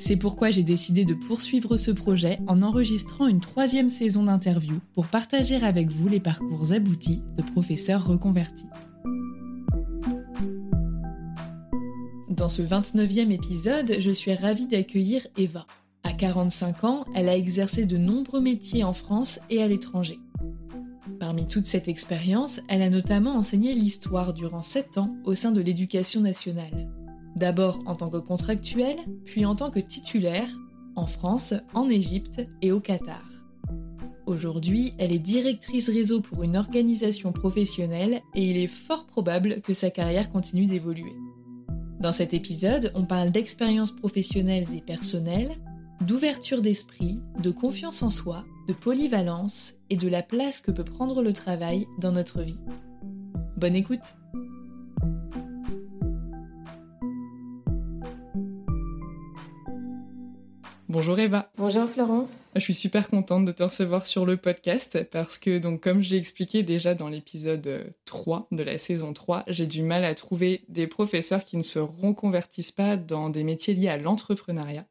C'est pourquoi j'ai décidé de poursuivre ce projet en enregistrant une troisième saison d'interviews pour partager avec vous les parcours aboutis de professeurs reconvertis. Dans ce 29e épisode, je suis ravie d'accueillir Eva. À 45 ans, elle a exercé de nombreux métiers en France et à l'étranger. Parmi toute cette expérience, elle a notamment enseigné l'histoire durant 7 ans au sein de l'éducation nationale d'abord en tant que contractuelle, puis en tant que titulaire, en France, en Égypte et au Qatar. Aujourd'hui, elle est directrice réseau pour une organisation professionnelle et il est fort probable que sa carrière continue d'évoluer. Dans cet épisode, on parle d'expériences professionnelles et personnelles, d'ouverture d'esprit, de confiance en soi, de polyvalence et de la place que peut prendre le travail dans notre vie. Bonne écoute Bonjour Eva. Bonjour Florence. Je suis super contente de te recevoir sur le podcast parce que, donc, comme je l'ai expliqué déjà dans l'épisode 3 de la saison 3, j'ai du mal à trouver des professeurs qui ne se reconvertissent pas dans des métiers liés à l'entrepreneuriat.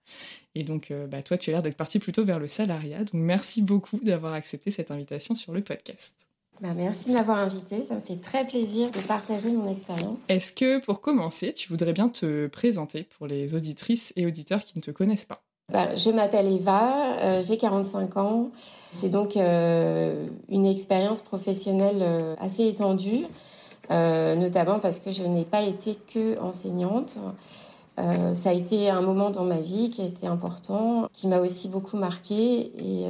Et donc, euh, bah, toi, tu as l'air d'être partie plutôt vers le salariat. Donc, merci beaucoup d'avoir accepté cette invitation sur le podcast. Bah, merci de m'avoir invité, ça me fait très plaisir de partager mon expérience. Est-ce que pour commencer, tu voudrais bien te présenter pour les auditrices et auditeurs qui ne te connaissent pas? Je m'appelle Eva, euh, j'ai 45 ans. J'ai donc euh, une expérience professionnelle euh, assez étendue, notamment parce que je n'ai pas été que enseignante. Ça a été un moment dans ma vie qui a été important, qui m'a aussi beaucoup marqué et,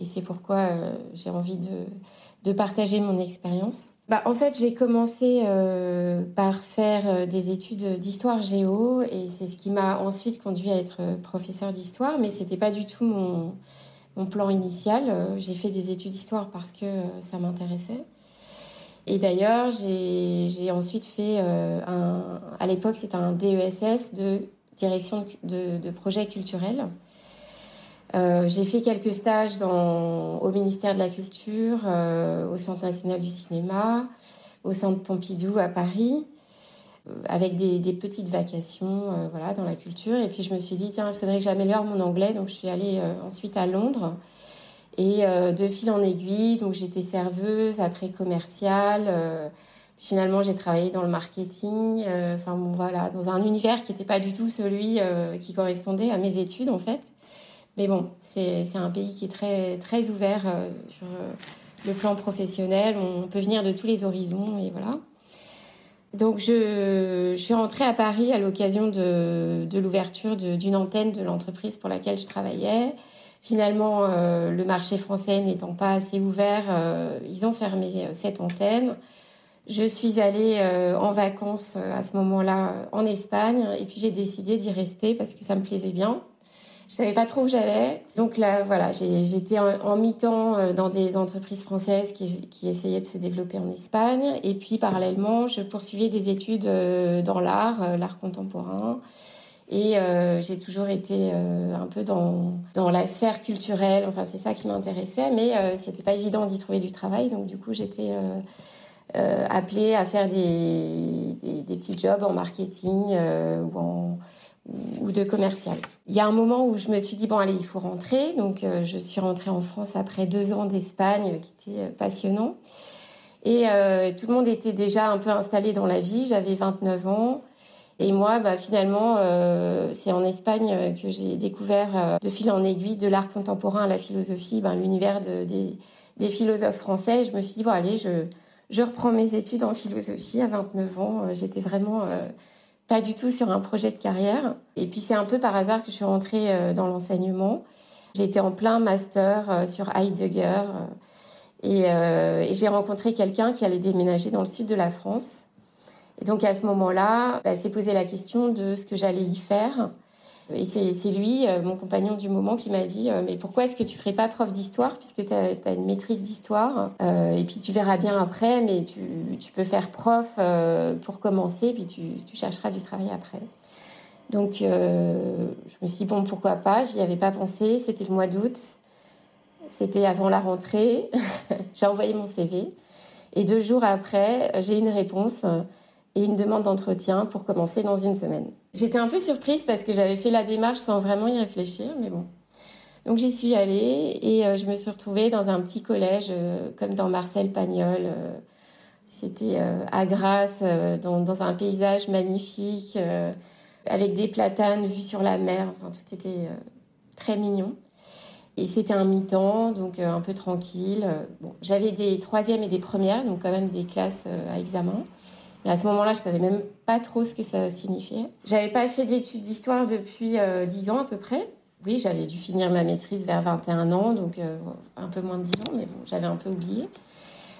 et c'est pourquoi j'ai envie de, de partager mon expérience. Bah, en fait, j'ai commencé euh, par faire euh, des études d'histoire géo et c'est ce qui m'a ensuite conduit à être euh, professeur d'histoire, mais c'était pas du tout mon, mon plan initial. J'ai fait des études d'histoire parce que ça m'intéressait. Et d'ailleurs, j'ai ensuite fait un, à l'époque, c'était un DESS de direction de, de projets culturels. Euh, j'ai fait quelques stages au ministère de la Culture, euh, au Centre national du cinéma, au Centre Pompidou à Paris. avec des, petites vacations voilà, dans la culture. Et puis je me suis dit, tiens, il faudrait que j'améliore mon anglais. Donc je suis allée ensuite à Londres. Et de fil en aiguille, donc j'étais serveuse, après commerciale. finalement, j'ai travaillé dans le marketing. Enfin bon, voilà, dans un univers qui n'était pas du tout celui qui correspondait à mes études en fait. Mais bon, c'est un pays qui est très, très ouvert euh, sur euh, le plan professionnel. On peut venir de tous les horizons et voilà. Donc je, je suis rentrée à Paris à l'occasion de, de l'ouverture d'une antenne de l'entreprise pour laquelle je travaillais. Finalement, euh, le marché français n'étant pas assez ouvert, ils ont fermé cette antenne. Je suis allée en vacances à ce moment-là en Espagne et puis j'ai décidé d'y rester parce que ça me plaisait bien. Je savais pas trop où j'allais. Donc là, voilà, j'étais en, mi-temps euh, dans des entreprises françaises qui, qui, essayaient de se développer en Espagne. Et puis, parallèlement, je poursuivais des études euh, dans l'art, euh, l'art contemporain. Et j'ai toujours été un peu dans, la sphère culturelle. Enfin, c'est ça qui m'intéressait. Mais c'était pas évident d'y trouver du travail. Donc, du coup, j'étais appelée à faire des, petits jobs en marketing ou de commercial. Il y a un moment où je me suis dit bon allez il faut rentrer donc euh, je suis rentrée en France après deux ans d'Espagne qui était euh, passionnant et euh, tout le monde était déjà un peu installé dans la vie j'avais 29 ans et moi bah finalement c'est en Espagne que j'ai découvert de fil en aiguille de l'art contemporain à la philosophie ben, l'univers de, des, des, philosophes français je me suis dit bon allez je je reprends mes études en philosophie à 29 ans j'étais vraiment pas du tout sur un projet de carrière. Et puis c'est un peu par hasard que je suis rentrée euh, dans l'enseignement. J'étais en plein master euh, sur Heidegger euh, et, j'ai rencontré quelqu'un qui allait déménager dans le sud de la France. Et donc à ce moment-là, bah, s'est posé la question de ce que j'allais y faire. Et c'est lui, euh, mon compagnon du moment, qui m'a dit euh, Mais pourquoi est-ce que tu ferais pas prof d'histoire puisque tu as, une maîtrise d'histoire euh, Et puis tu verras bien après, mais tu, peux faire prof pour commencer, puis tu, tu, chercheras du travail après. Donc je me suis dit Bon, pourquoi pas? J'y avais pas pensé. C'était le mois d'août. C'était avant la rentrée. j'ai envoyé mon CV. Et deux jours après, j'ai une réponse et une demande d'entretien pour commencer dans une semaine. J'étais un peu surprise parce que j'avais fait la démarche sans vraiment y réfléchir, mais bon. Donc j'y suis allée et euh, je me suis retrouvée dans un petit collège euh, comme dans Marcel Pagnol. Euh, c'était à Grasse, dans, un paysage magnifique, avec des platanes vus sur la mer. Enfin, tout était très mignon. Et c'était un mi-temps, donc un peu tranquille. Bon, j'avais des troisièmes et des premières, donc quand même des classes à examen. Et à ce moment-là, je savais même pas trop ce que ça signifiait. J'avais pas fait d'études d'histoire depuis euh, 10 ans à peu près. Oui, j'avais dû finir ma maîtrise vers 21 ans, donc euh, un peu moins de 10 ans, mais bon, j'avais un peu oublié.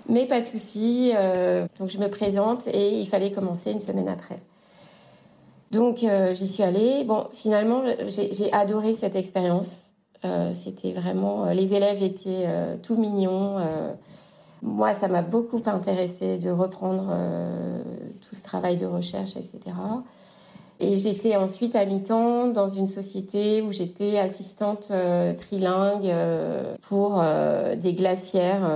Mais pas de souci. Euh, donc je me présente et il fallait commencer une semaine après. Donc euh, j'y suis allée. Bon, finalement, j'ai adoré cette expérience. C'était vraiment, les élèves étaient tout mignons. Moi, ça m'a beaucoup intéressé de reprendre travail de recherche, etc. Et j'étais ensuite à mi-temps dans une société où j'étais assistante euh, trilingue euh, pour des glacières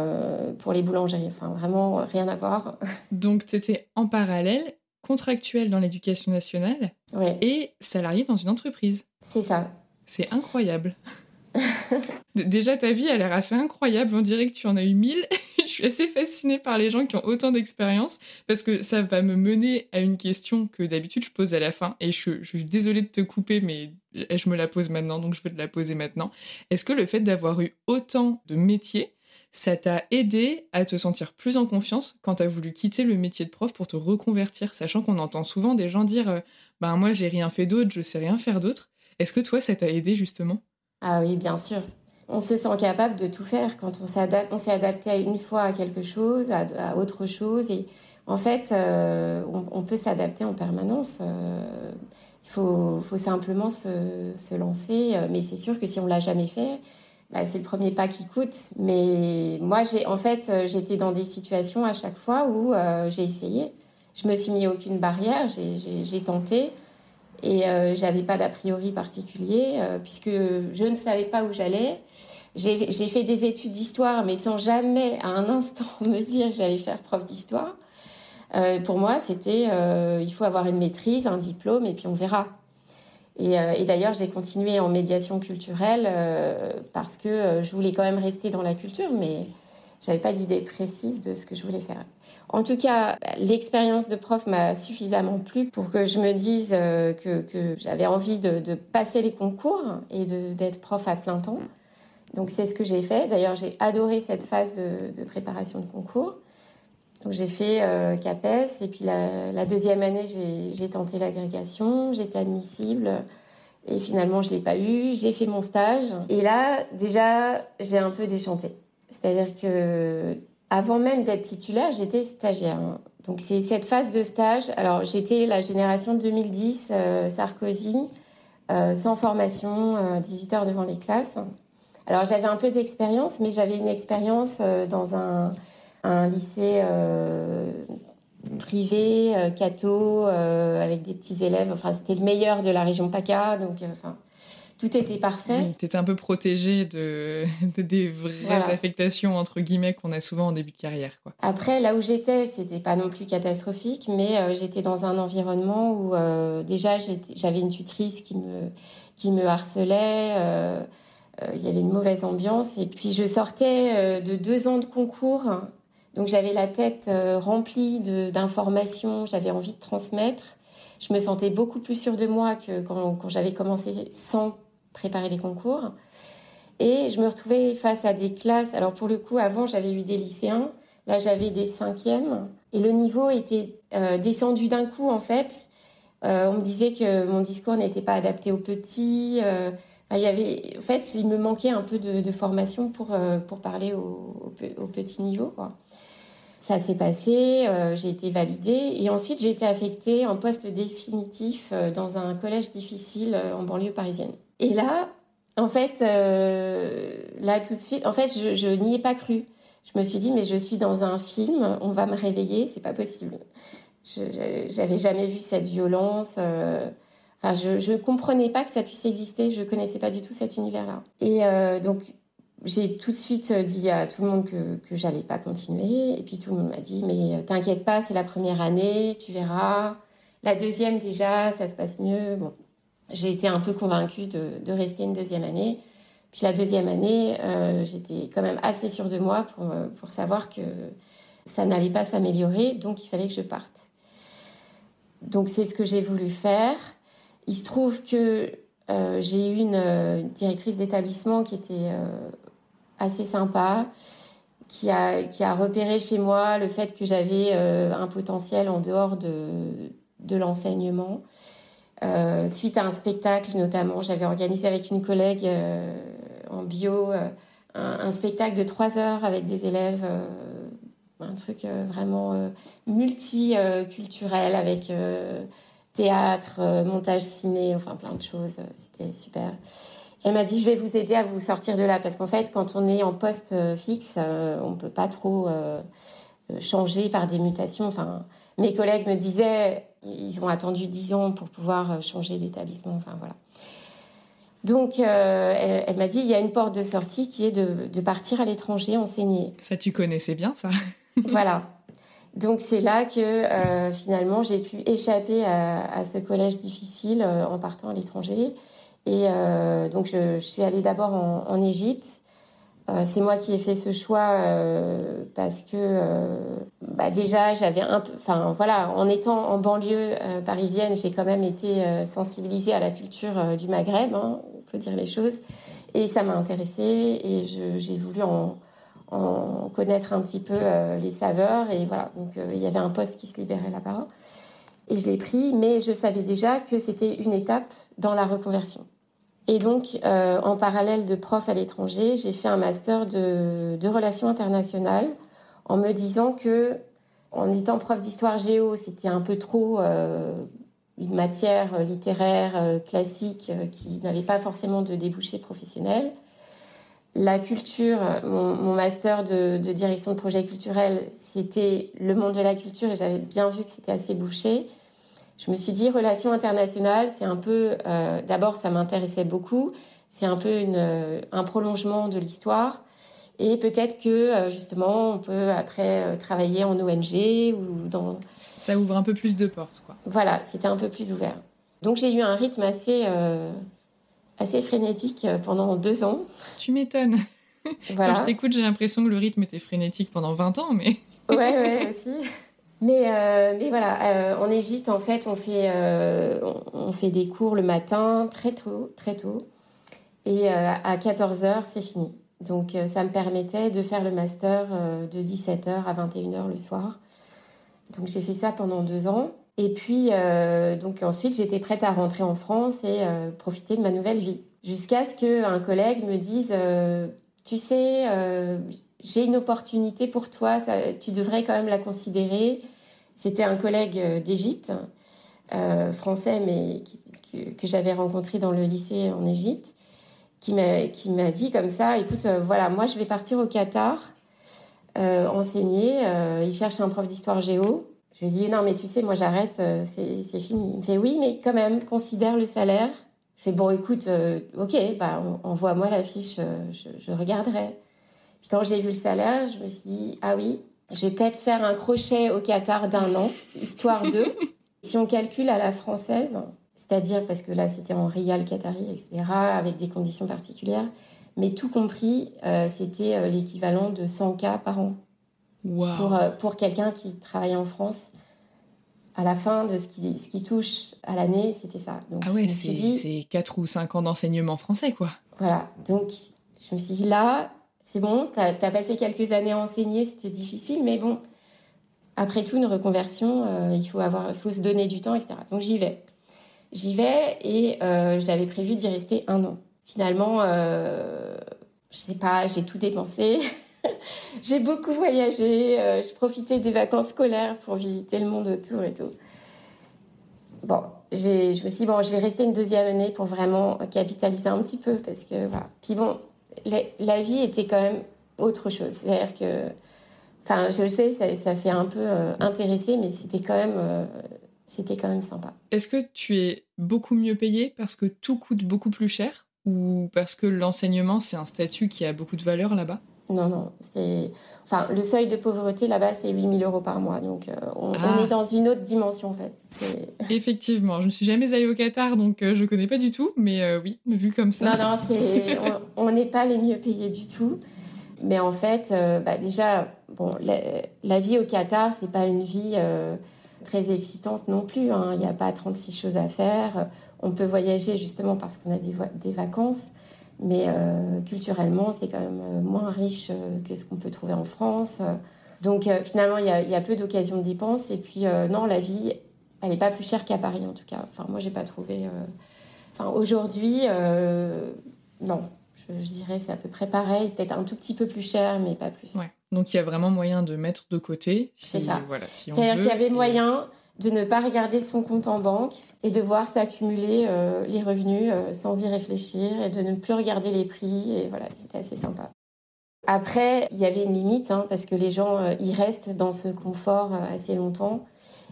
pour les boulangeries. Enfin, vraiment rien à voir. Donc, tu étais en parallèle contractuelle dans l'éducation nationale et salariée dans une entreprise. C'est ça. C'est incroyable. Déjà, ta vie a l'air assez incroyable. On dirait que tu en as eu mille. je suis assez fascinée par les gens qui ont autant d'expérience parce que ça va me mener à une question que d'habitude je pose à la fin. Et je, suis désolée de te couper, mais je me la pose maintenant, donc je vais te la poser maintenant. Est-ce que le fait d'avoir eu autant de métiers, ça t'a aidé à te sentir plus en confiance quand tu as voulu quitter le métier de prof pour te reconvertir, sachant qu'on entend souvent des gens dire Ben moi j'ai rien fait d'autre, je sais rien faire d'autre. Est-ce que toi ça t'a aidé justement? Ah oui, bien sûr. On se sent capable de tout faire quand on s'adapte. On s'est adapté à une fois à quelque chose, à, autre chose, et en fait, euh, on, peut s'adapter en permanence. Euh, il faut, simplement se, lancer. Mais c'est sûr que si on l'a jamais fait, bah, c'est le premier pas qui coûte. Mais moi, j'ai en fait, j'étais dans des situations à chaque fois où euh, j'ai essayé. Je me suis mis aucune barrière. J'ai tenté. Et euh, j'avais pas d'a priori particulier euh, puisque je ne savais pas où j'allais. J'ai fait des études d'histoire, mais sans jamais à un instant me dire j'allais faire prof d'histoire. pour moi, c'était il faut avoir une maîtrise, un diplôme, et puis on verra. Et, et d'ailleurs, j'ai continué en médiation culturelle parce que je voulais quand même rester dans la culture, mais j'avais pas d'idée précise de ce que je voulais faire. En tout cas, l'expérience de prof m'a suffisamment plu pour que je me dise euh, que, j'avais envie de, passer les concours et d'être prof à plein temps. Donc c'est ce que j'ai fait. D'ailleurs, j'ai adoré cette phase de, de préparation de concours. Donc j'ai fait euh, CAPES et puis la, la deuxième année, j'ai tenté l'agrégation, j'étais admissible. Et finalement, je l'ai pas eu. J'ai fait mon stage. Et là, déjà, j'ai un peu déchanté. C'est-à-dire que avant même d'être titulaire, j'étais stagiaire. Donc c'est cette phase de stage. Alors j'étais la génération 2010 euh, Sarkozy, euh, sans formation, 18 euh, heures devant les classes. Alors j'avais un peu d'expérience, mais j'avais une expérience dans un, un lycée privé, catho, avec des petits élèves. Enfin c'était le meilleur de la région PACA, donc enfin tout était parfait. Oui, tu étais un peu protégée de, des vraies affectations, entre guillemets, qu'on a souvent en début de carrière. Quoi. Après, là où j'étais, c'était pas non plus catastrophique, mais euh, j'étais dans un environnement où euh, déjà j'avais une tutrice qui me, qui me harcelait. Euh, il y avait une mauvaise ambiance. Et puis je sortais de deux ans de concours. Donc j'avais la tête remplie d'informations, j'avais envie de transmettre. Je me sentais beaucoup plus sûre de moi que quand, quand j'avais commencé sans préparer les concours. Et je me retrouvais face à des classes. Alors pour le coup, avant, j'avais eu des lycéens. Là, j'avais des cinquièmes. Et le niveau était euh, descendu d'un coup, en fait. Euh, on me disait que mon discours n'était pas adapté aux petits. Euh, il y avait, en fait, il me manquait un peu de, formation pour, pour parler au, au, au petit niveau. Quoi. Ça s'est passé, j'ai été validée et ensuite j'ai été affectée en poste définitif dans un collège difficile en banlieue parisienne. Et là, en fait, euh, là tout de suite, en fait, je, n'y ai pas cru. Je me suis dit, mais je suis dans un film, on va me réveiller, c'est pas possible. J'avais jamais vu cette violence. Euh, enfin, je, je comprenais pas que ça puisse exister. Je connaissais pas du tout cet univers-là. Et euh, donc, j'ai tout de suite dit à tout le monde que, que j'allais pas continuer. Et puis tout le monde m'a dit, mais t'inquiète pas, c'est la première année, tu verras. La deuxième déjà, ça se passe mieux. Bon, j'ai été un peu convaincue de, rester une deuxième année. Puis la deuxième année, euh, j'étais quand même assez sûre de moi pour, euh, pour savoir que ça n'allait pas s'améliorer, donc il fallait que je parte. Donc c'est ce que j'ai voulu faire. Il se trouve que euh, j'ai eu une, euh, directrice d'établissement qui était euh, assez sympa, qui a, qui a repéré chez moi le fait que j'avais un potentiel en dehors de, de l'enseignement euh, suite à un spectacle notamment. J'avais organisé avec une collègue euh, en bio euh, un, un, spectacle de trois heures avec des élèves, euh, un truc vraiment multiculturel avec théâtre, montage ciné, enfin plein de choses. C'était super. Elle m'a dit je vais vous aider à vous sortir de là parce qu'en fait quand on est en poste fixe, on peut pas trop changer par des mutations. Enfin, mes collègues me disaient ils ont attendu dix ans pour pouvoir euh, changer d'établissement. Enfin voilà. Donc, euh, elle, m'a dit, il y a une porte de sortie qui est de, de partir à l'étranger enseigner. Ça, tu connaissais bien, ça Voilà. Donc, c'est là que euh, finalement, j'ai pu échapper à, à, ce collège difficile euh, en partant à l'étranger. Et euh, donc, je, suis allée d'abord en, Égypte. Euh, c'est moi qui ai fait ce choix euh, parce que bah déjà j'avais un peu, en étant en banlieue parisienne, j'ai quand même été sensibilisée à la culture du Maghreb, hein, faut dire les choses, et ça m'a intéressée et j'ai voulu en, en, connaître un petit peu les saveurs et voilà, donc il y avait un poste qui se libérait là-bas. Et je l'ai pris, mais je savais déjà que c'était une étape dans la reconversion. Et donc, euh, en parallèle de prof à l'étranger, j'ai fait un master de, de, relations internationales en me disant que, en étant prof d'histoire géo, c'était un peu trop euh, une matière littéraire euh, classique euh, qui n'avait pas forcément de débouché professionnel. La culture, mon, mon master de, de, direction de projet culturel, c'était le monde de la culture et j'avais bien vu que c'était assez bouché je me suis dit relations internationales, c'est un peu, euh, d'abord ça m'intéressait beaucoup, c'est un peu une, un prolongement de l'histoire. Et peut-être que justement, on peut après travailler en ONG ou dans. Ça ouvre un peu plus de portes, quoi. Voilà, c'était un peu plus ouvert. Donc j'ai eu un rythme assez assez frénétique pendant deux ans. Tu m'étonnes. Voilà. Quand je t'écoute, j'ai l'impression que le rythme était frénétique pendant 20 ans, mais. ouais, ouais, aussi. Mais, euh, mais voilà, euh, en Égypte, en fait, on fait, euh, on fait des cours le matin, très tôt, très tôt. Et à 14h, c'est fini. Donc, ça me permettait de faire le master de 17h à 21h le soir. Donc, j'ai fait ça pendant deux ans. Et puis, donc ensuite, j'étais prête à rentrer en France et profiter de ma nouvelle vie. Jusqu'à ce qu'un collègue me dise tu sais, j'ai une opportunité pour toi, tu devrais quand même la considérer. C'était un collègue euh, d'Égypte, euh, français, mais que, j'avais rencontré dans le lycée en Égypte, qui m'a dit comme ça, écoute, voilà, moi je vais partir au Qatar enseigner, il cherche un prof d'histoire géo. Je lui dis non mais tu sais moi j'arrête, c'est fini. Il me fait oui mais quand même considère le salaire. Je fais bon, écoute, euh, ok, bah envoie-moi la fiche, euh, je, regarderai. Puis quand j'ai vu le salaire, je me suis dit ah oui, je vais peut-être faire un crochet au Qatar d'un an, histoire de. si on calcule à la française, c'est-à-dire parce que là c'était en rial qatari, etc., avec des conditions particulières, mais tout compris, euh, c'était l'équivalent de 100 cas par an. Pour, pour quelqu'un qui travaille en France à la fin de ce qui, ce qui touche à l'année, c'était ça. Donc, ah ouais, c'est 4 ou 5 ans d'enseignement français, quoi. Voilà, donc je me suis dit, là, c'est bon, tu as, passé quelques années à enseigner, c'était difficile, mais bon, après tout, une reconversion, euh, il faut, avoir, faut se donner du temps, etc. Donc j'y vais. J'y vais et euh, j'avais prévu d'y rester un an. Finalement, euh, je sais pas, j'ai tout dépensé. j'ai beaucoup voyagé, euh, je profitais des vacances scolaires pour visiter le monde autour et tout. Bon, je me suis dit, bon, je vais rester une deuxième année pour vraiment capitaliser un petit peu parce que voilà. Puis bon, la, vie était quand même autre chose. C'est-à-dire que, enfin, je le sais, ça, fait un peu euh, intéressé, mais c'était quand même, euh, c'était quand même sympa. Est-ce que tu es beaucoup mieux payé parce que tout coûte beaucoup plus cher ou parce que l'enseignement c'est un statut qui a beaucoup de valeur là-bas? Non, non. C'est... Enfin, le seuil de pauvreté là-bas, c'est 8000 euros par mois. Donc, euh, on, ah. est dans une autre dimension, en fait. Effectivement. Je ne suis jamais allée au Qatar, donc euh, je ne connais pas du tout. Mais euh, oui, vu comme ça. Non, non, c'est... on n'est pas les mieux payés du tout. Mais en fait, bah, déjà, bon, la, vie au Qatar, c'est pas une vie très excitante non plus. Hein. Il n'y a pas 36 choses à faire. On peut voyager justement parce qu'on a des, des vacances. Mais euh, culturellement, c'est quand même euh, moins riche euh, que ce qu'on peut trouver en France. Donc finalement, il y a, peu d'occasions de dépenses. Et puis non, la vie, elle n'est pas plus chère qu'à Paris en tout cas. Enfin, moi, j'ai pas trouvé. Enfin, aujourd'hui, non. Je, dirais c'est à peu près pareil, peut-être un tout petit peu plus cher, mais pas plus. Ouais. Donc il y a vraiment moyen de mettre de côté. c'est ça. Voilà, C'est-à-dire qu'il y avait moyen de ne pas regarder son compte en banque et de voir s'accumuler euh, les revenus euh, sans y réfléchir et de ne plus regarder les prix. Et voilà, c'était assez sympa. Après, il y avait une limite hein, parce que les gens euh, y restent dans ce confort assez longtemps.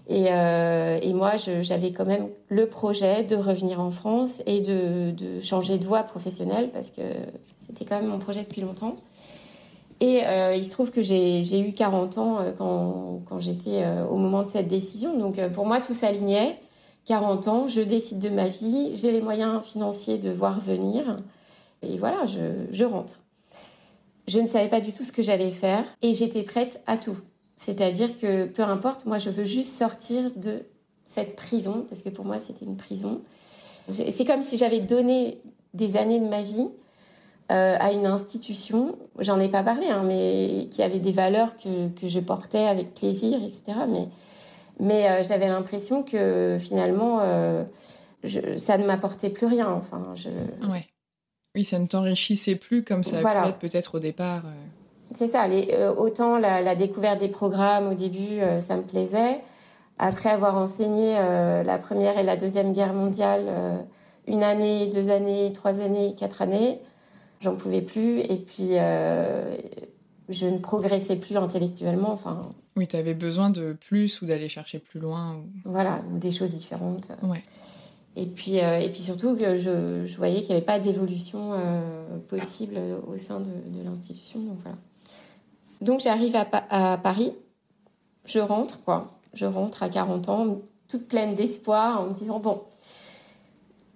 Et, et moi, j'avais quand même le projet de revenir en France et de, de changer de voie professionnelle parce que c'était quand même mon projet depuis longtemps. Et euh, il se trouve que j'ai eu 40 ans euh, quand, j'étais euh, au moment de cette décision. Donc pour moi, tout s'alignait. 40 ans, je décide de ma vie, j'ai les moyens financiers de voir venir. Et voilà, je rentre. Je ne savais pas du tout ce que j'allais faire et j'étais prête à tout. C'est-à-dire que peu importe, moi je veux juste sortir de cette prison, parce que pour moi c'était une prison. C'est comme si j'avais donné des années de ma vie euh, à une institution, j'en ai pas parlé, hein, mais qui avait des valeurs que, que je portais avec plaisir, etc. Mais, mais euh, j'avais l'impression que finalement, euh, je, ça ne m'apportait plus rien. Enfin, je... ouais. Oui, ça ne t'enrichissait plus comme ça voilà. peut-être au départ. C'est ça. Les, autant la, la, découverte des programmes au début, ça me plaisait. Après avoir enseigné la première et la deuxième guerre mondiale, une année, deux années, trois années, quatre années, j'en pouvais plus. Et puis, euh, je ne progressais plus intellectuellement. Enfin, oui, tu avais besoin de plus ou d'aller chercher plus loin. Voilà, ou des choses différentes. Ouais. Et puis, et puis surtout que je, je voyais qu'il n'y avait pas d'évolution possible au sein de, de l'institution. Donc voilà. Donc j'arrive à, à, Paris, je rentre, quoi. Je rentre à 40 ans, toute pleine d'espoir, en me disant, bon,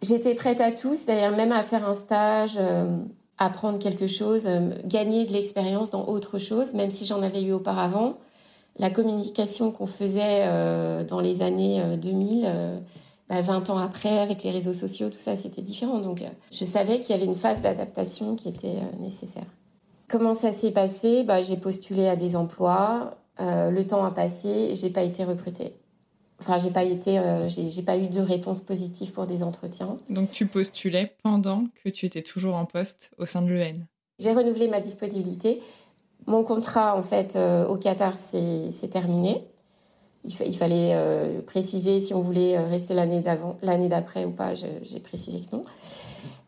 j'étais prête à tout, c'est-à-dire même à faire un stage, euh, apprendre quelque chose, euh, gagner de l'expérience dans autre chose, même si j'en avais eu auparavant. La communication qu'on faisait euh, dans les années 2000, 20 bah, ans après, avec les réseaux sociaux, tout ça, c'était différent. Donc, je savais qu'il y avait une phase d'adaptation qui était nécessaire. Comment ça s'est passé? Bah, J'ai postulé à des emplois. Euh, le temps a passé j'ai pas été recrutée. Enfin, j'ai pas été, euh, j'ai pas eu de réponse positive pour des entretiens. Donc, tu postulais pendant que tu étais toujours en poste au sein de l'EN. J'ai renouvelé ma disponibilité. Mon contrat, en fait, euh, au Qatar, c'est terminé. Il, il fallait préciser si on voulait rester l'année d'avant, l'année d'après ou pas. J'ai précisé que non.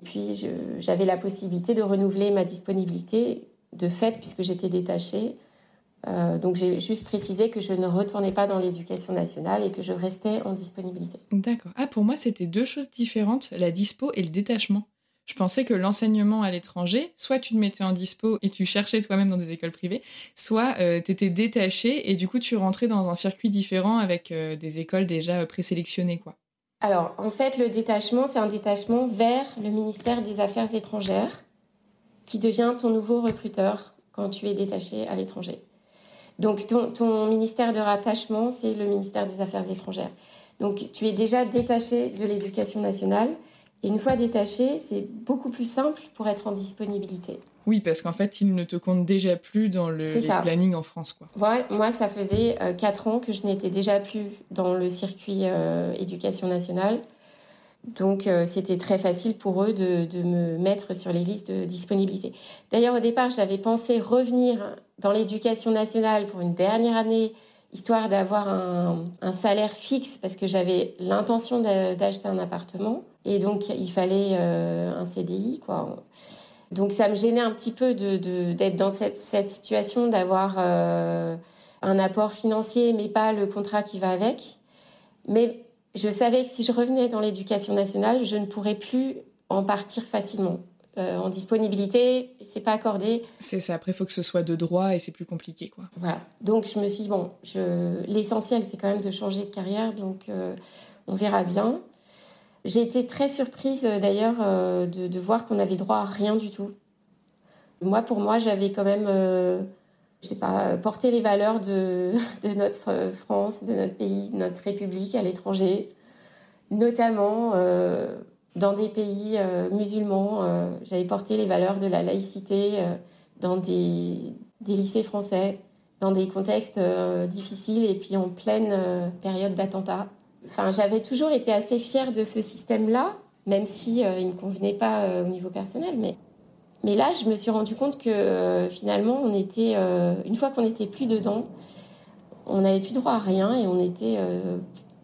Puis, j'avais la possibilité de renouveler ma disponibilité de fait, puisque j'étais détachée. Euh, donc j'ai juste précisé que je ne retournais pas dans l'éducation nationale et que je restais en disponibilité. D'accord. Ah, pour moi, c'était deux choses différentes, la dispo et le détachement. Je pensais que l'enseignement à l'étranger, soit tu te mettais en dispo et tu cherchais toi-même dans des écoles privées, soit euh, tu étais détaché et du coup tu rentrais dans un circuit différent avec euh, des écoles déjà présélectionnées. quoi. Alors, en fait, le détachement, c'est un détachement vers le ministère des Affaires étrangères qui devient ton nouveau recruteur quand tu es détaché à l'étranger. Donc ton, ministère de rattachement, c'est le ministère des Affaires étrangères. Donc tu es déjà détaché de l'éducation nationale. Et une fois détaché, c'est beaucoup plus simple pour être en disponibilité. Oui, parce qu'en fait, il ne te compte déjà plus dans le planning en France. Quoi. moi, ça faisait euh, quatre ans que je n'étais déjà plus dans le circuit euh, éducation nationale. Donc euh, c'était très facile pour eux de, me mettre sur les listes de disponibilité. D'ailleurs au départ j'avais pensé revenir dans l'éducation nationale pour une dernière année, histoire d'avoir un, salaire fixe parce que j'avais l'intention d'acheter un appartement et donc il fallait euh, un CDI quoi. Donc ça me gênait un petit peu d'être dans cette, situation, d'avoir euh, un apport financier mais pas le contrat qui va avec. Mais je savais que si je revenais dans l'éducation nationale, je ne pourrais plus en partir facilement. Euh, en disponibilité, c'est pas accordé. C'est ça. Après, il faut que ce soit de droit et c'est plus compliqué, quoi. Voilà. Donc, je me suis dit, bon, je... l'essentiel, c'est quand même de changer de carrière, donc euh, on verra bien. J'ai été très surprise, euh, d'ailleurs, de, de, voir qu'on avait droit à rien du tout. Moi, pour moi, j'avais quand même je sais pas, porter les valeurs de, de notre France, de notre pays, de notre République à l'étranger, notamment dans des pays euh, musulmans. Euh, j'avais porté les valeurs de la laïcité dans des, lycées français, dans des contextes difficiles et puis en pleine période d'attentat. Enfin, j'avais toujours été assez fière de ce système-là, même si il ne me convenait pas au niveau personnel, mais mais là, je me suis rendu compte que euh, finalement, on était, euh, une fois qu'on n'était plus dedans, on n'avait plus droit à rien et on était euh,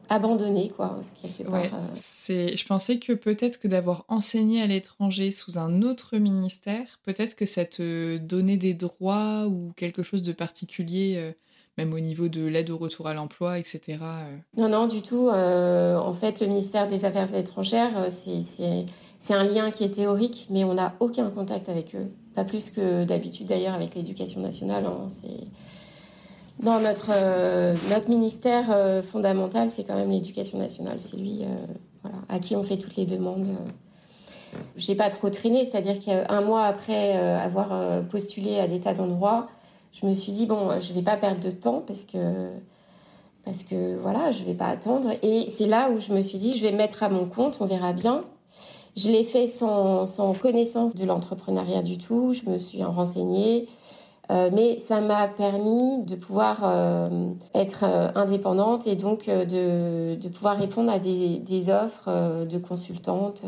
abandonné, quoi. Ouais, c'est, je pensais que peut-être que d'avoir enseigné à l'étranger sous un autre ministère, peut-être que ça te donnait des droits ou quelque chose de particulier même au niveau de l'aide au retour à l'emploi, etc. Non, non, du tout. en fait, le ministère des Affaires étrangères, c'est c'est un lien qui est théorique, mais on n'a aucun contact avec eux. Pas plus que d'habitude d'ailleurs avec l'éducation nationale. Hein. C'est dans notre euh, notre ministère euh, fondamental, c'est quand même l'éducation nationale. C'est lui, euh, à qui on fait toutes les demandes. J'ai pas trop traîné, c'est-à-dire qu'un mois après avoir postulé à des tas d'endroits, je me suis dit bon, je vais pas perdre de temps parce que parce que voilà, je vais pas attendre. Et c'est là où je me suis dit, je vais me mettre à mon compte, on verra bien. Je l'ai fait sans, sans connaissance de l'entrepreneuriat du tout. Je me suis renseignée. Euh, mais ça m'a permis de pouvoir euh, être euh, indépendante et donc de, pouvoir répondre à des, offres de consultantes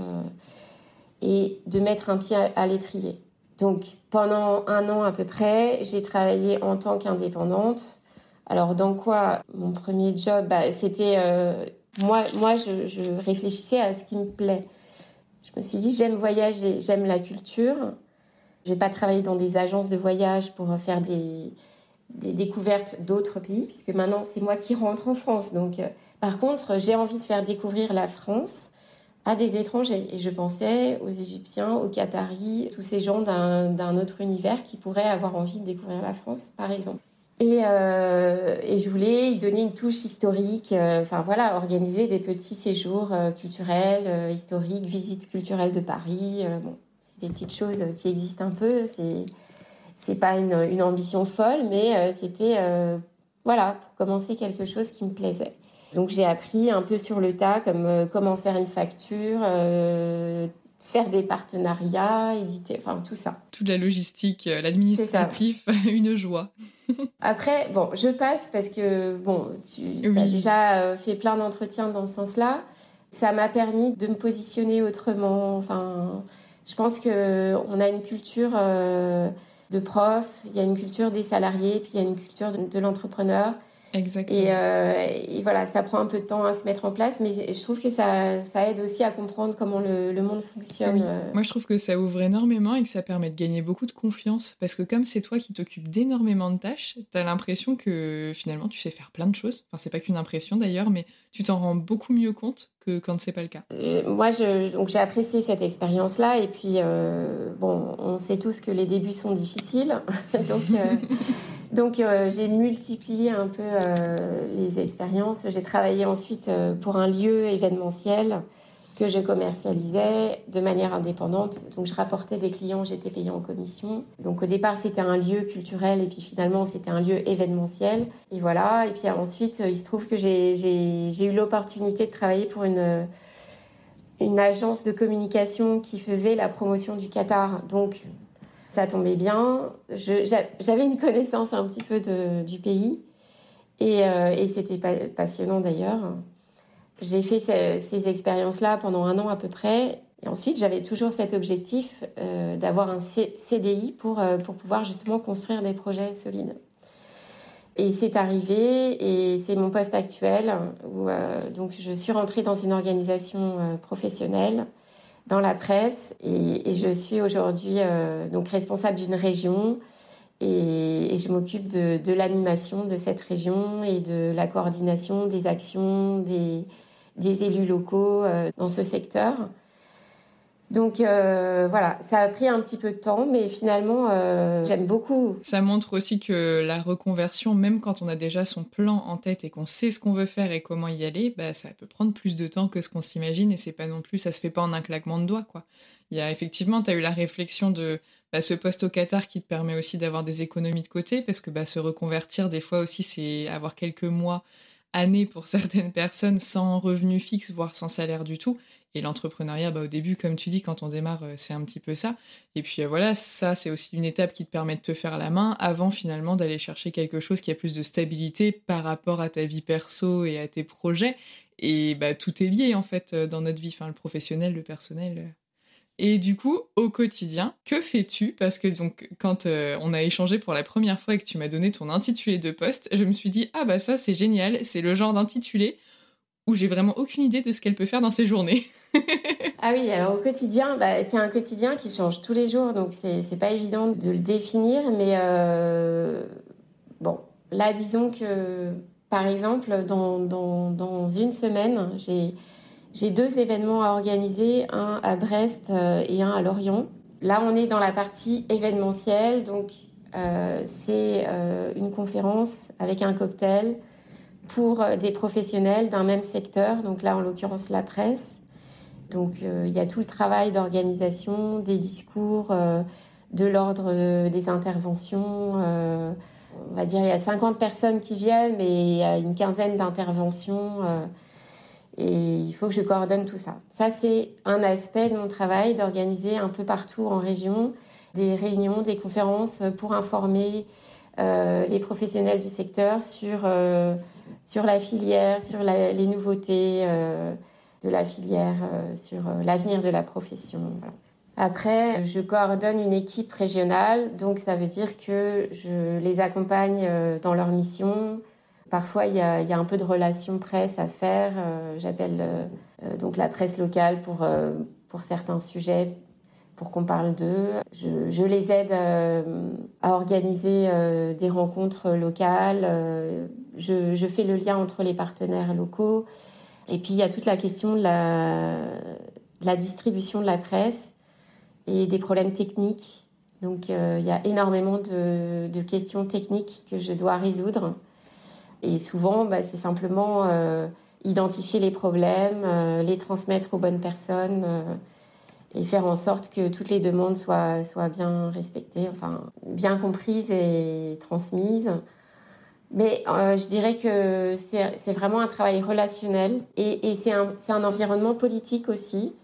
et de mettre un pied à, l'étrier. Donc pendant un an à peu près, j'ai travaillé en tant qu'indépendante. Alors dans quoi Mon premier job, bah, c'était moi. Moi, je, je réfléchissais à ce qui me plaît. Je me suis dit, j'aime voyager, j'aime la culture. Je vais pas travailler dans des agences de voyage pour faire des, découvertes d'autres pays, puisque maintenant c'est moi qui rentre en France. Donc, euh, par contre, j'ai envie de faire découvrir la France à des étrangers. Et je pensais aux Égyptiens, aux Qataris, tous ces gens d'un autre univers qui pourraient avoir envie de découvrir la France, par exemple. Et, euh, je voulais y donner une touche historique, euh, enfin voilà, organiser des petits séjours euh, culturels, euh, historiques, visites culturelles de Paris. Des petites choses qui existent un peu. C'est c'est pas une, une ambition folle, mais c'était voilà pour commencer quelque chose qui me plaisait. Donc j'ai appris un peu sur le tas comme comment faire une facture, faire des partenariats, éditer, enfin tout ça. Toute la logistique, l'administratif, une joie. Après, bon, je passe parce que, bon, tu as déjà euh, fait plein d'entretiens dans ce sens-là. Ça m'a permis de me positionner autrement. Enfin, je pense que on a une culture euh, de prof, il y a une culture des salariés, puis il y a une culture de l'entrepreneur. Exactement. Euh, et, voilà, ça prend un peu de temps à se mettre en place, mais je trouve que ça, ça aide aussi à comprendre comment le, le monde fonctionne. Euh. Moi, je trouve que ça ouvre énormément et que ça permet de gagner beaucoup de confiance. Parce que comme c'est toi qui t'occupes d'énormément de tâches, tu as l'impression que finalement tu sais faire plein de choses. Enfin, c'est pas qu'une impression d'ailleurs, mais tu t'en rends beaucoup mieux compte que quand c'est pas le cas. Euh, moi, j'ai apprécié cette expérience-là. Et puis, bon, on sait tous que les débuts sont difficiles. Donc. Donc euh, j'ai multiplié un peu euh, les expériences. J'ai travaillé ensuite euh, pour un lieu événementiel que je commercialisais de manière indépendante. Donc je rapportais des clients, j'étais payée en commission. Donc au départ c'était un lieu culturel et puis finalement c'était un lieu événementiel. Et voilà. Et puis ensuite il se trouve que j'ai eu l'opportunité de travailler pour une une agence de communication qui faisait la promotion du Qatar. Donc ça tombait bien. J'avais une connaissance un petit peu du pays et, euh, c'était passionnant d'ailleurs. J'ai fait ces, ces expériences-là pendant un an à peu près. Et ensuite, j'avais toujours cet objectif euh, d'avoir un CDI pour, euh, pour pouvoir justement construire des projets solides. Et c'est arrivé et c'est mon poste actuel où donc je suis rentrée dans une organisation professionnelle dans la presse et, je suis aujourd'hui euh, donc responsable d'une région et, je m'occupe de, de l'animation de cette région et de la coordination des actions des, des élus locaux euh, dans ce secteur. Donc euh, voilà, ça a pris un petit peu de temps, mais finalement, euh, j'aime beaucoup. Ça montre aussi que la reconversion, même quand on a déjà son plan en tête et qu'on sait ce qu'on veut faire et comment y aller, bah, ça peut prendre plus de temps que ce qu'on s'imagine et c'est pas non plus, ça se fait pas en un claquement de doigts, quoi. Il y a effectivement, tu as eu la réflexion de bah, ce poste au Qatar qui te permet aussi d'avoir des économies de côté parce que bah, se reconvertir, des fois aussi, c'est avoir quelques mois années pour certaines personnes sans revenu fixe, voire sans salaire du tout. Et l'entrepreneuriat, bah, au début, comme tu dis, quand on démarre, euh, c'est un petit peu ça. Et puis euh, voilà, ça, c'est aussi une étape qui te permet de te faire la main avant finalement d'aller chercher quelque chose qui a plus de stabilité par rapport à ta vie perso et à tes projets. Et bah, tout est lié en fait euh, dans notre vie, le professionnel, le personnel. Et du coup, au quotidien, que fais-tu? Parce que donc, quand on a échangé pour la première fois et que tu m'as donné ton intitulé de poste, je me suis dit ah bah ça c'est génial, c'est le genre d'intitulé où j'ai vraiment aucune idée de ce qu'elle peut faire dans ses journées. ah oui, alors au quotidien, bah, c'est un quotidien qui change tous les jours, donc c'est pas évident de le définir, mais euh, bon, là disons que par exemple, dans, une semaine, j'ai deux événements à organiser, un à Brest euh, et un à Lorient. Là, on est dans la partie événementielle, donc euh, c'est une conférence avec un cocktail pour euh, des professionnels d'un même secteur, donc là en l'occurrence la presse. Donc euh, il y a tout le travail d'organisation, des discours, euh, de l'ordre des interventions. on va dire il y a 50 personnes qui viennent, mais il y a une quinzaine d'interventions. et il faut que je coordonne tout ça. Ça, c'est un aspect de mon travail, d'organiser un peu partout en région des réunions, des conférences pour informer les professionnels du secteur sur sur la filière, sur les nouveautés euh, de la filière, euh, sur euh, l'avenir de la profession. Après, je coordonne une équipe régionale, donc ça veut dire que je les accompagne dans leur mission. Parfois, il y a, un peu de relation presse à faire. J'appelle donc la presse locale pour, pour certains sujets, pour qu'on parle d'eux. Je, les aide à organiser des rencontres locales je, fais le lien entre les partenaires locaux. Et puis il y a toute la question de la, distribution de la presse et des problèmes techniques. Donc il y a énormément de, questions techniques que je dois résoudre. Et souvent, bah, c'est simplement identifier les problèmes, les transmettre aux bonnes personnes et faire en sorte que toutes les demandes soient, soient bien respectées, enfin bien comprises et transmises. Mais euh, je dirais que c'est vraiment un travail relationnel et, c'est un, environnement politique aussi,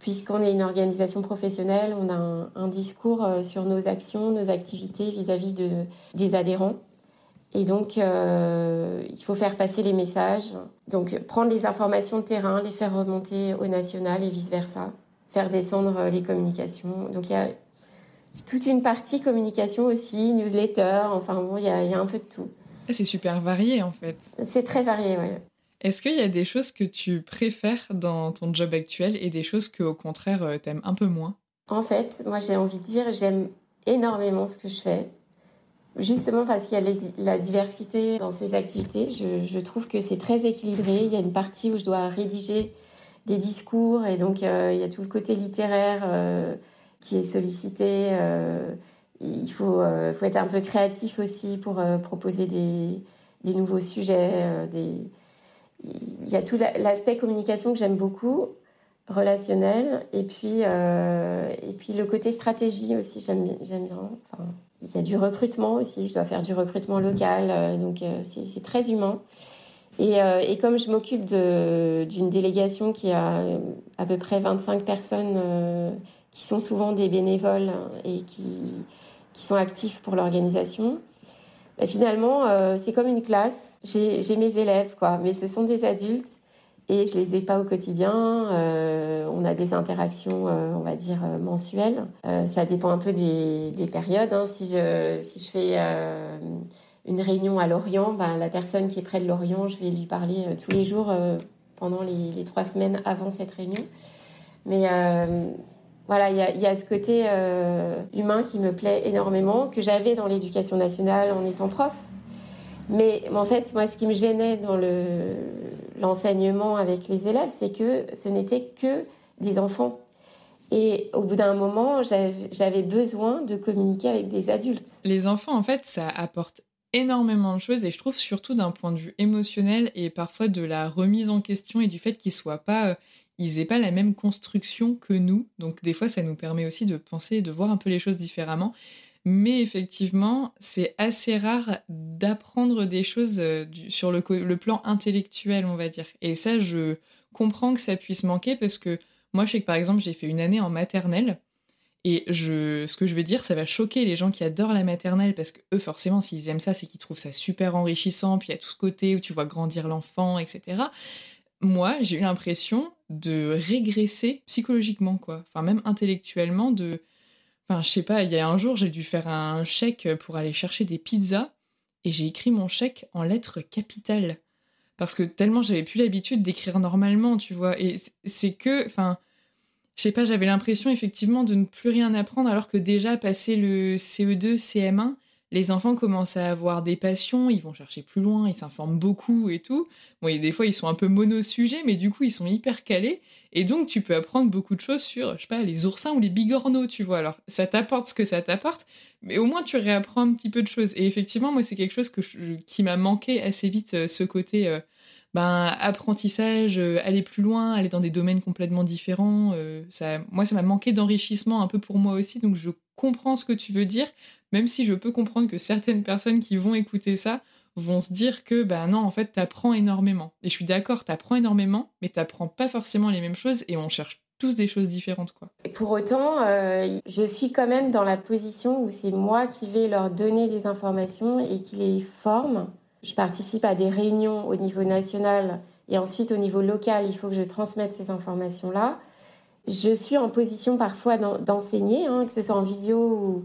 puisqu'on est une organisation professionnelle, on a un, discours euh, sur nos actions, nos activités vis-à-vis de, des adhérents. Et donc, euh, il faut faire passer les messages, donc prendre les informations de terrain, les faire remonter au national et vice-versa faire descendre les communications. Donc il y a toute une partie communication aussi, newsletter, enfin bon, il y a, un peu de tout. C'est super varié en fait. C'est très varié, oui. Est-ce qu'il y a des choses que tu préfères dans ton job actuel et des choses que au contraire euh, t'aimes un peu moins? En fait, moi j'ai envie de dire j'aime énormément ce que je fais. Justement parce qu'il y a la diversité dans ces activités, je, je trouve que c'est très équilibré. Il y a une partie où je dois rédiger des discours et donc euh, il y a tout le côté littéraire euh, qui est sollicité. Euh, il faut, faut être un peu créatif aussi pour proposer des, des, nouveaux sujets. Des... Il y a tout l'aspect communication que j'aime beaucoup, relationnel, et puis, et puis le côté stratégie aussi, j'aime bien. Enfin, il y a du recrutement aussi, je dois faire du recrutement local, donc c'est très humain. Et, euh, et, comme je m'occupe d'une délégation qui a à peu près 25 personnes euh, qui sont souvent des bénévoles et qui, qui sont actifs pour l'organisation, bah, finalement, euh, c'est comme une classe. J'ai mes élèves, quoi, mais ce sont des adultes et je les ai pas au quotidien. Euh, on a des interactions, on va dire, mensuelles. ça dépend un peu des, des périodes. Hein. Si, je, si je fais une réunion à Lorient, ben, la personne qui est près de Lorient, je vais lui parler euh, tous les jours euh, pendant les, trois semaines avant cette réunion. Mais euh, voilà, il y a, ce côté humain qui me plaît énormément, que j'avais dans l'éducation nationale en étant prof. Mais en fait, moi, ce qui me gênait dans l'enseignement avec les élèves, c'est que ce n'était que des enfants. Et au bout d'un moment, j'avais besoin de communiquer avec des adultes. Les enfants, en fait, ça apporte énormément de choses et je trouve surtout d'un point de vue émotionnel et parfois de la remise en question et du fait qu'ils soient pas euh, ils aient pas la même construction que nous donc des fois ça nous permet aussi de penser et de voir un peu les choses différemment mais effectivement c'est assez rare d'apprendre des choses euh, sur le, plan intellectuel on va dire et ça je comprends que ça puisse manquer parce que moi je sais que par exemple j'ai fait une année en maternelle et je, ce que je veux dire, ça va choquer les gens qui adorent la maternelle parce que eux, forcément, s'ils aiment ça, c'est qu'ils trouvent ça super enrichissant. Puis il y a tout ce côté où tu vois grandir l'enfant, etc. Moi, j'ai eu l'impression de régresser psychologiquement, quoi. Enfin, même intellectuellement, de. Enfin, je sais pas, il y a un jour, j'ai dû faire un chèque pour aller chercher des pizzas et j'ai écrit mon chèque en lettres capitales. Parce que tellement j'avais plus l'habitude d'écrire normalement, tu vois. Et c'est que. Enfin je sais pas, j'avais l'impression effectivement de ne plus rien apprendre alors que déjà passé le CE2, CM1, les enfants commencent à avoir des passions, ils vont chercher plus loin, ils s'informent beaucoup et tout. Bon, des fois ils sont un peu mono-sujets, mais du coup ils sont hyper calés. Et donc tu peux apprendre beaucoup de choses sur, je sais pas, les oursins ou les bigorneaux, tu vois. Alors ça t'apporte ce que ça t'apporte, mais au moins tu réapprends un petit peu de choses. Et effectivement, moi c'est quelque chose qui m'a manqué assez vite, euh, ce côté... Euh, ben, apprentissage, euh, aller plus loin, aller dans des domaines complètement différents. Euh, ça, moi, ça m'a manqué d'enrichissement un peu pour moi aussi, donc je comprends ce que tu veux dire, même si je peux comprendre que certaines personnes qui vont écouter ça vont se dire que, ben non, en fait, t'apprends énormément. Et je suis d'accord, t'apprends énormément, mais t'apprends pas forcément les mêmes choses et on cherche tous des choses différentes, quoi. Et pour autant, euh, je suis quand même dans la position où c'est moi qui vais leur donner des informations et qui les forme je participe à des réunions au niveau national et ensuite au niveau local, il faut que je transmette ces informations-là. Je suis en position parfois d'enseigner, hein, que ce soit en visio ou,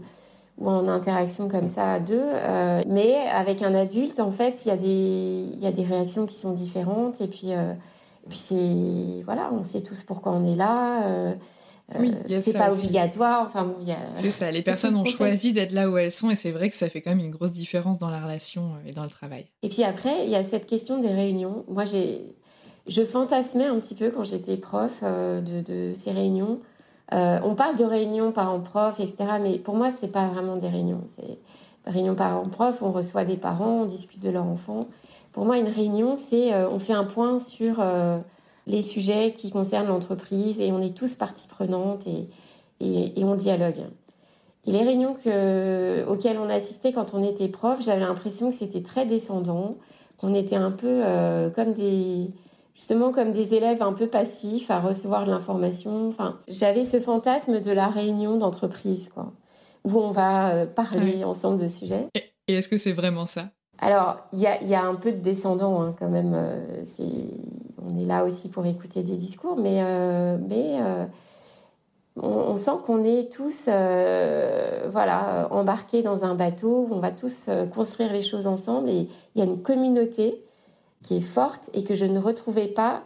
en interaction comme ça à deux. Euh, mais avec un adulte, en fait, il y, y a des réactions qui sont différentes. Et puis, euh, puis c'est voilà, on sait tous pourquoi on est là. Euh, oui, euh, c'est pas obligatoire. Enfin, bon, y a... C'est ça. Les personnes ont choisi d'être là où elles sont et c'est vrai que ça fait quand même une grosse différence dans la relation euh, et dans le travail. Et puis après, il y a cette question des réunions. Moi, j'ai je fantasmais un petit peu quand j'étais prof de, de, ces réunions. on parle de réunions parents-prof, etc. Mais pour moi, c'est pas vraiment des réunions. C'est réunions parents-prof, on reçoit des parents, on discute de leur enfant. Pour moi, une réunion, c'est on fait un point sur les sujets qui concernent l'entreprise et on est tous partie prenante et, et, on dialogue. Et les réunions que, auxquelles on assistait quand on était prof, j'avais l'impression que c'était très descendant, qu'on était un peu euh, comme des justement comme des élèves un peu passifs à recevoir de l'information. Enfin, j'avais ce fantasme de la réunion d'entreprise, quoi, où on va euh, parler ensemble de sujets. Et, est-ce que c'est vraiment ça? Alors, il y a, un peu de descendant hein, quand même. Euh, on est là aussi pour écouter des discours, mais, euh, euh, on, sent qu'on est tous voilà, embarqués dans un bateau où on va tous construire les choses ensemble et il y a une communauté qui est forte et que je ne retrouvais pas.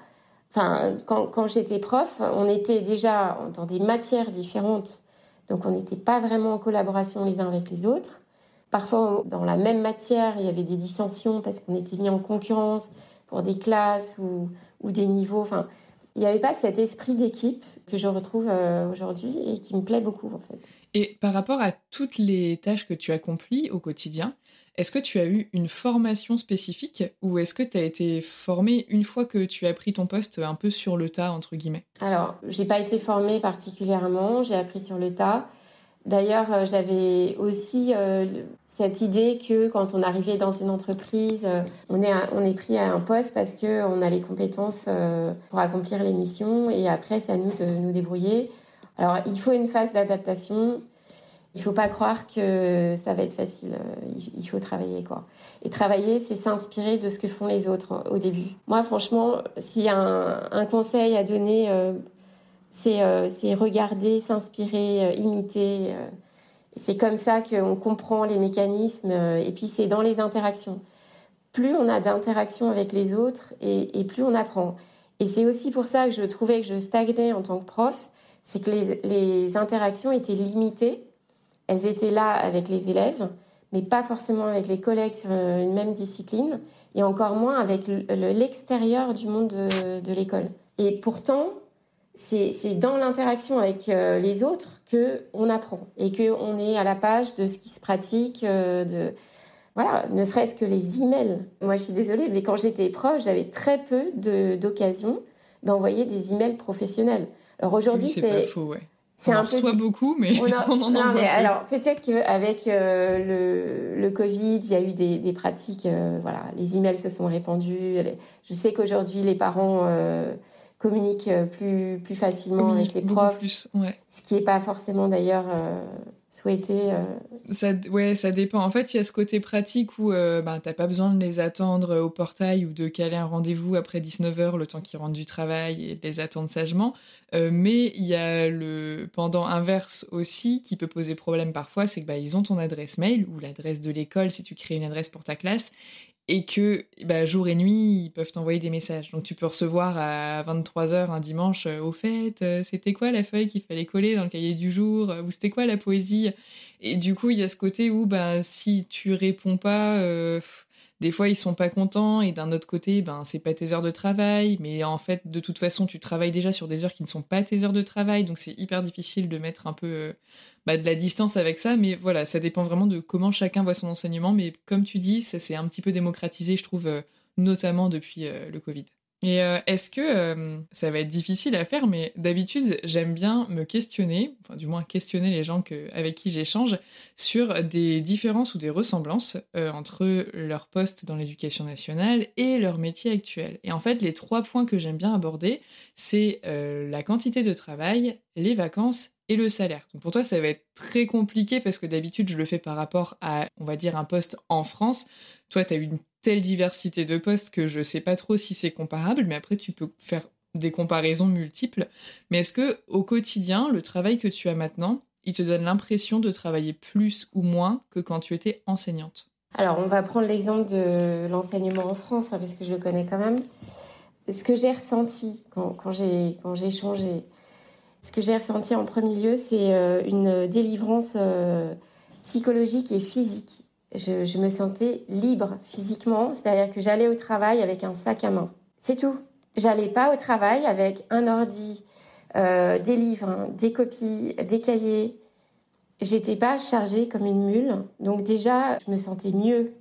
Enfin, quand j'étais prof, on était déjà dans des matières différentes, donc on n'était pas vraiment en collaboration les uns avec les autres. Parfois, dans la même matière, il y avait des dissensions parce qu'on était mis en concurrence pour des classes ou, ou des niveaux. Enfin, il n'y avait pas cet esprit d'équipe que je retrouve euh, aujourd'hui et qui me plaît beaucoup en fait. Et par rapport à toutes les tâches que tu accomplis au quotidien, est-ce que tu as eu une formation spécifique ou est-ce que tu as été formée une fois que tu as pris ton poste un peu sur le tas entre guillemets? Alors, j'ai pas été formée particulièrement, j'ai appris sur le tas. D'ailleurs, euh, j'avais aussi euh, cette idée que quand on arrivait dans une entreprise, euh, on est, on est pris à un poste parce qu'on a les compétences pour accomplir les missions et après, c'est à nous de nous débrouiller. Alors, il faut une phase d'adaptation. Il ne faut pas croire que ça va être facile. Il faut travailler, quoi. Et travailler, c'est s'inspirer de ce que font les autres au début. Moi, franchement, s'il y a un, un, conseil à donner euh, c'est regarder, s'inspirer, euh, imiter. Euh. c'est comme ça qu'on comprend les mécanismes. et puis c'est dans les interactions. Plus on a d'interactions avec les autres et, plus on apprend. Et c'est aussi pour ça que je trouvais que je stagnais en tant que prof, c'est que les, interactions étaient limitées. Elles étaient là avec les élèves, mais pas forcément avec les collègues sur une même discipline, et encore moins avec l'extérieur du monde de l'école. Et pourtant, c'est dans l'interaction avec euh, les autres que on apprend et que on est à la page de ce qui se pratique euh, de voilà ne serait-ce que les emails moi je suis désolée mais quand j'étais proche j'avais très peu d'occasions d'envoyer des emails professionnels alors aujourd'hui c'est faux ouais c'est un reçoit beaucoup, mais on, en non, mais alors peut-être qu'avec euh, le, le Covid, il y a eu des, des pratiques. voilà, les emails se sont répandus. Je sais qu'aujourd'hui, les parents communiquent euh, plus, plus facilement avec les profs. Plus, ouais. Ce qui n'est pas forcément d'ailleurs euh, souhaité. Euh. Ça, ouais, ça dépend. En fait, il y a ce côté pratique où bah, tu n'as pas besoin de les attendre au portail ou de caler un rendez-vous après 19h, le temps qu'ils rentrent du travail et de les attendre sagement. mais il y a le pendant inverse aussi qui peut poser problème parfois, c'est que ils ont ton adresse mail ou l'adresse de l'école si tu crées une adresse pour ta classe et que bah, jour et nuit, ils peuvent t'envoyer des messages. Donc tu peux recevoir à 23h un dimanche, euh, au fait, euh, c'était quoi la feuille qu'il fallait coller dans le cahier du jour, ou c'était quoi la poésie? Et du coup, il y a ce côté où bah, si tu réponds pas, euh, des fois ils sont pas contents, et d'un autre côté, ben c'est pas tes heures de travail, mais en fait, de toute façon, tu travailles déjà sur des heures qui ne sont pas tes heures de travail, donc c'est hyper difficile de mettre un peu bah, de la distance avec ça, mais voilà, ça dépend vraiment de comment chacun voit son enseignement. Mais comme tu dis, ça s'est un petit peu démocratisé, je trouve, euh, notamment depuis euh, le Covid. Et euh, est-ce que ça va être difficile à faire, mais d'habitude, j'aime bien me questionner, enfin du moins questionner les gens avec qui j'échange, sur des différences ou des ressemblances entre leur poste dans l'éducation nationale et leur métier actuel. Et en fait, les trois points que j'aime bien aborder, c'est la quantité de travail, les vacances et le salaire. Donc pour toi, ça va être très compliqué parce que d'habitude, je le fais par rapport à, on va dire, un poste en France. Toi, tu as une telle diversité de postes que je sais pas trop si c'est comparable, mais après, tu peux faire des comparaisons multiples. Mais est-ce que au quotidien, le travail que tu as maintenant, il te donne l'impression de travailler plus ou moins que quand tu étais enseignante? Alors, on va prendre l'exemple de l'enseignement en France, hein, parce que je le connais quand même. Ce que j'ai ressenti quand, quand j'ai changé, ce que j'ai ressenti en premier lieu, c'est euh, une délivrance euh, psychologique et physique. Je, je me sentais libre physiquement, c'est-à-dire que j'allais au travail avec un sac à main. C'est tout. j'allais pas au travail avec un ordi, euh, des livres, hein, des copies, des cahiers. J'étais pas chargée comme une mule. Donc déjà, je me sentais mieux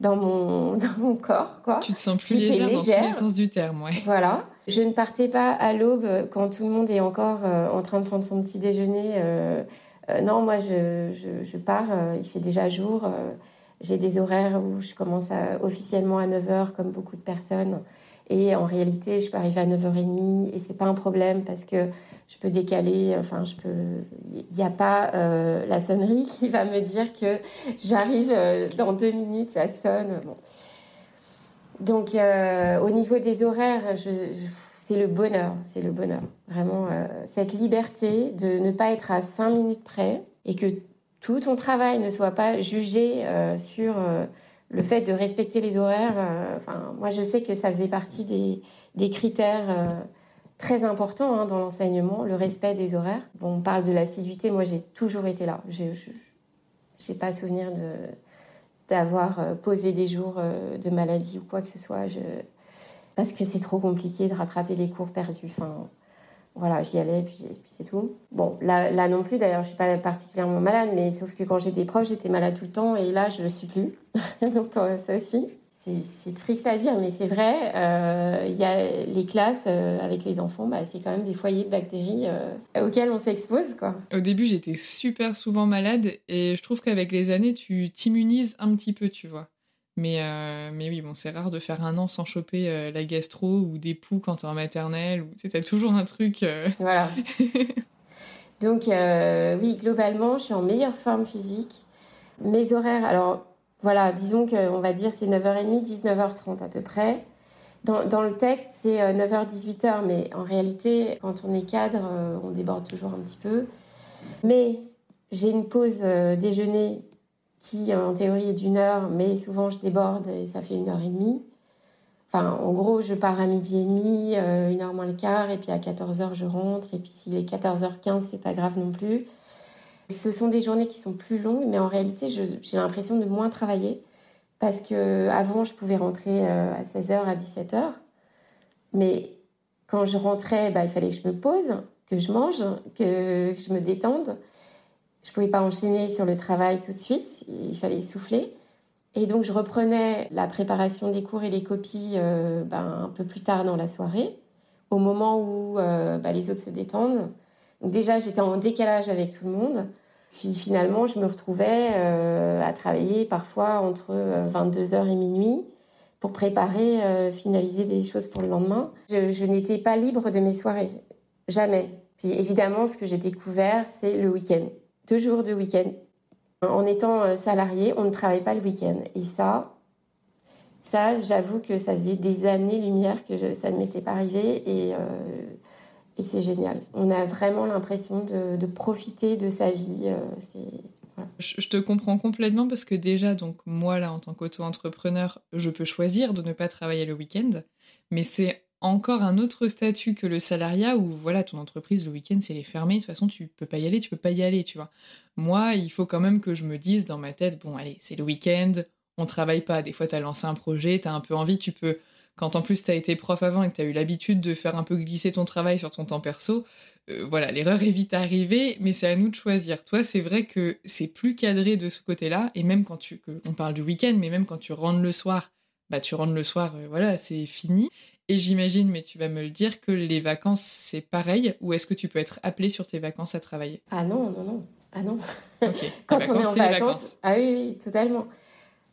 dans mon, dans mon corps. Quoi. Tu te sens plus légère, dans tous les sens du terme. Ouais. Voilà. Je ne partais pas à l'aube quand tout le monde est encore euh, en train de prendre son petit déjeuner. Euh, euh, non, moi, je, je, je pars, il fait déjà jour. J'ai des horaires où je commence officiellement à 9h, comme beaucoup de personnes. Et en réalité, je peux arriver à 9h30 et c'est pas un problème parce que je peux décaler, enfin, je peux. Il n'y a pas euh, la sonnerie qui va me dire que j'arrive euh, dans deux minutes, ça sonne. Donc, euh, au niveau des horaires, c'est le bonheur, c'est le bonheur. Vraiment, cette liberté de ne pas être à cinq minutes près et que tout ton travail ne soit pas jugé sur le fait de respecter les horaires. enfin, moi, je sais que ça faisait partie des, critères très important hein, dans l'enseignement, le respect des horaires. Bon, on parle de l'assiduité, moi j'ai toujours été là. Je n'ai pas souvenir d'avoir euh, posé des jours euh, de maladie ou quoi que ce soit. Parce que c'est trop compliqué de rattraper les cours perdus. Voilà, j'y allais, puis, puis c'est tout. Bon, là, non plus, d'ailleurs, je suis pas particulièrement malade, mais sauf que quand j'étais prof, j'étais malade tout le temps, et là, je le suis plus. Donc, euh, ça aussi c'est triste à dire, mais c'est vrai. Euh, il y a les classes euh, avec les enfants, bah, c'est quand même des foyers de bactéries auxquels on s'expose. quoi. Au début, j'étais super souvent malade et je trouve qu'avec les années, tu t'immunises un petit peu, tu vois. Mais, mais oui, bon, c'est rare de faire un an sans choper la gastro ou des poux quand t'es en maternelle. Ou, tu toujours un truc. Voilà. Donc, oui, globalement, je suis en meilleure forme physique. Mes horaires, alors voilà, disons qu'on va dire c'est 9h30, 19h30 à peu près. Dans, le texte, c'est 9h, euh, 18h, mais en réalité, quand on est cadre, euh, on déborde toujours un petit peu. Mais j'ai une pause euh, déjeuner qui, en théorie, est d'une heure, mais souvent je déborde et ça fait une heure et demie. Enfin, en gros, je pars à midi et demi, une heure moins le quart, et puis à 14h, je rentre, et puis s'il est 14h15, c'est pas grave non plus. Ce sont des journées qui sont plus longues, mais en réalité, j'ai l'impression de moins travailler parce que avant, je pouvais rentrer euh, à 16h, à 17h. Mais quand je rentrais, bah, il fallait que je me pose, que je mange, que, je me détende. Je pouvais pas enchaîner sur le travail tout de suite, il fallait souffler. Et donc, je reprenais la préparation des cours et les copies euh, bah, un peu plus tard dans la soirée, au moment où euh, bah, les autres se détendent déjà, j'étais en décalage avec tout le monde. Puis finalement, je me retrouvais euh, à travailler parfois entre 22h euh, et minuit pour préparer, finaliser des choses pour le lendemain. Je, n'étais pas libre de mes soirées. Jamais. Puis évidemment, ce que j'ai découvert, c'est le week-end. Deux jours de week-end. En étant salarié, on ne travaille pas le week-end. Et ça, ça, j'avoue que ça faisait des années-lumière que ça ne m'était pas arrivé. Et et c'est génial. On a vraiment l'impression de, profiter de sa vie. Euh, je, te comprends complètement parce que déjà, donc moi là, en tant qu'auto-entrepreneur, je peux choisir de ne pas travailler le week-end, mais c'est encore un autre statut que le salariat où voilà, ton entreprise le week-end, c'est les fermer. De toute façon, tu peux pas y aller, tu peux pas y aller, tu vois. Moi, il faut quand même que je me dise dans ma tête, bon, allez, c'est le week-end, on travaille pas. Des fois, tu as lancé un projet, tu as un peu envie, tu peux quand en plus tu as été prof avant et que tu as eu l'habitude de faire un peu glisser ton travail sur ton temps perso, euh, voilà, l'erreur est vite arrivée, mais c'est à nous de choisir. Toi, c'est vrai que c'est plus cadré de ce côté-là, et même quand tu, on parle du week-end, mais même quand tu rentres le soir, bah tu rentres le soir, euh, voilà, c'est fini. Et j'imagine, mais tu vas me le dire, que les vacances, c'est pareil, ou est-ce que tu peux être appelé sur tes vacances à travailler? Ah non, non, non. Ah non. quand on est en vacances, ah oui, oui, totalement.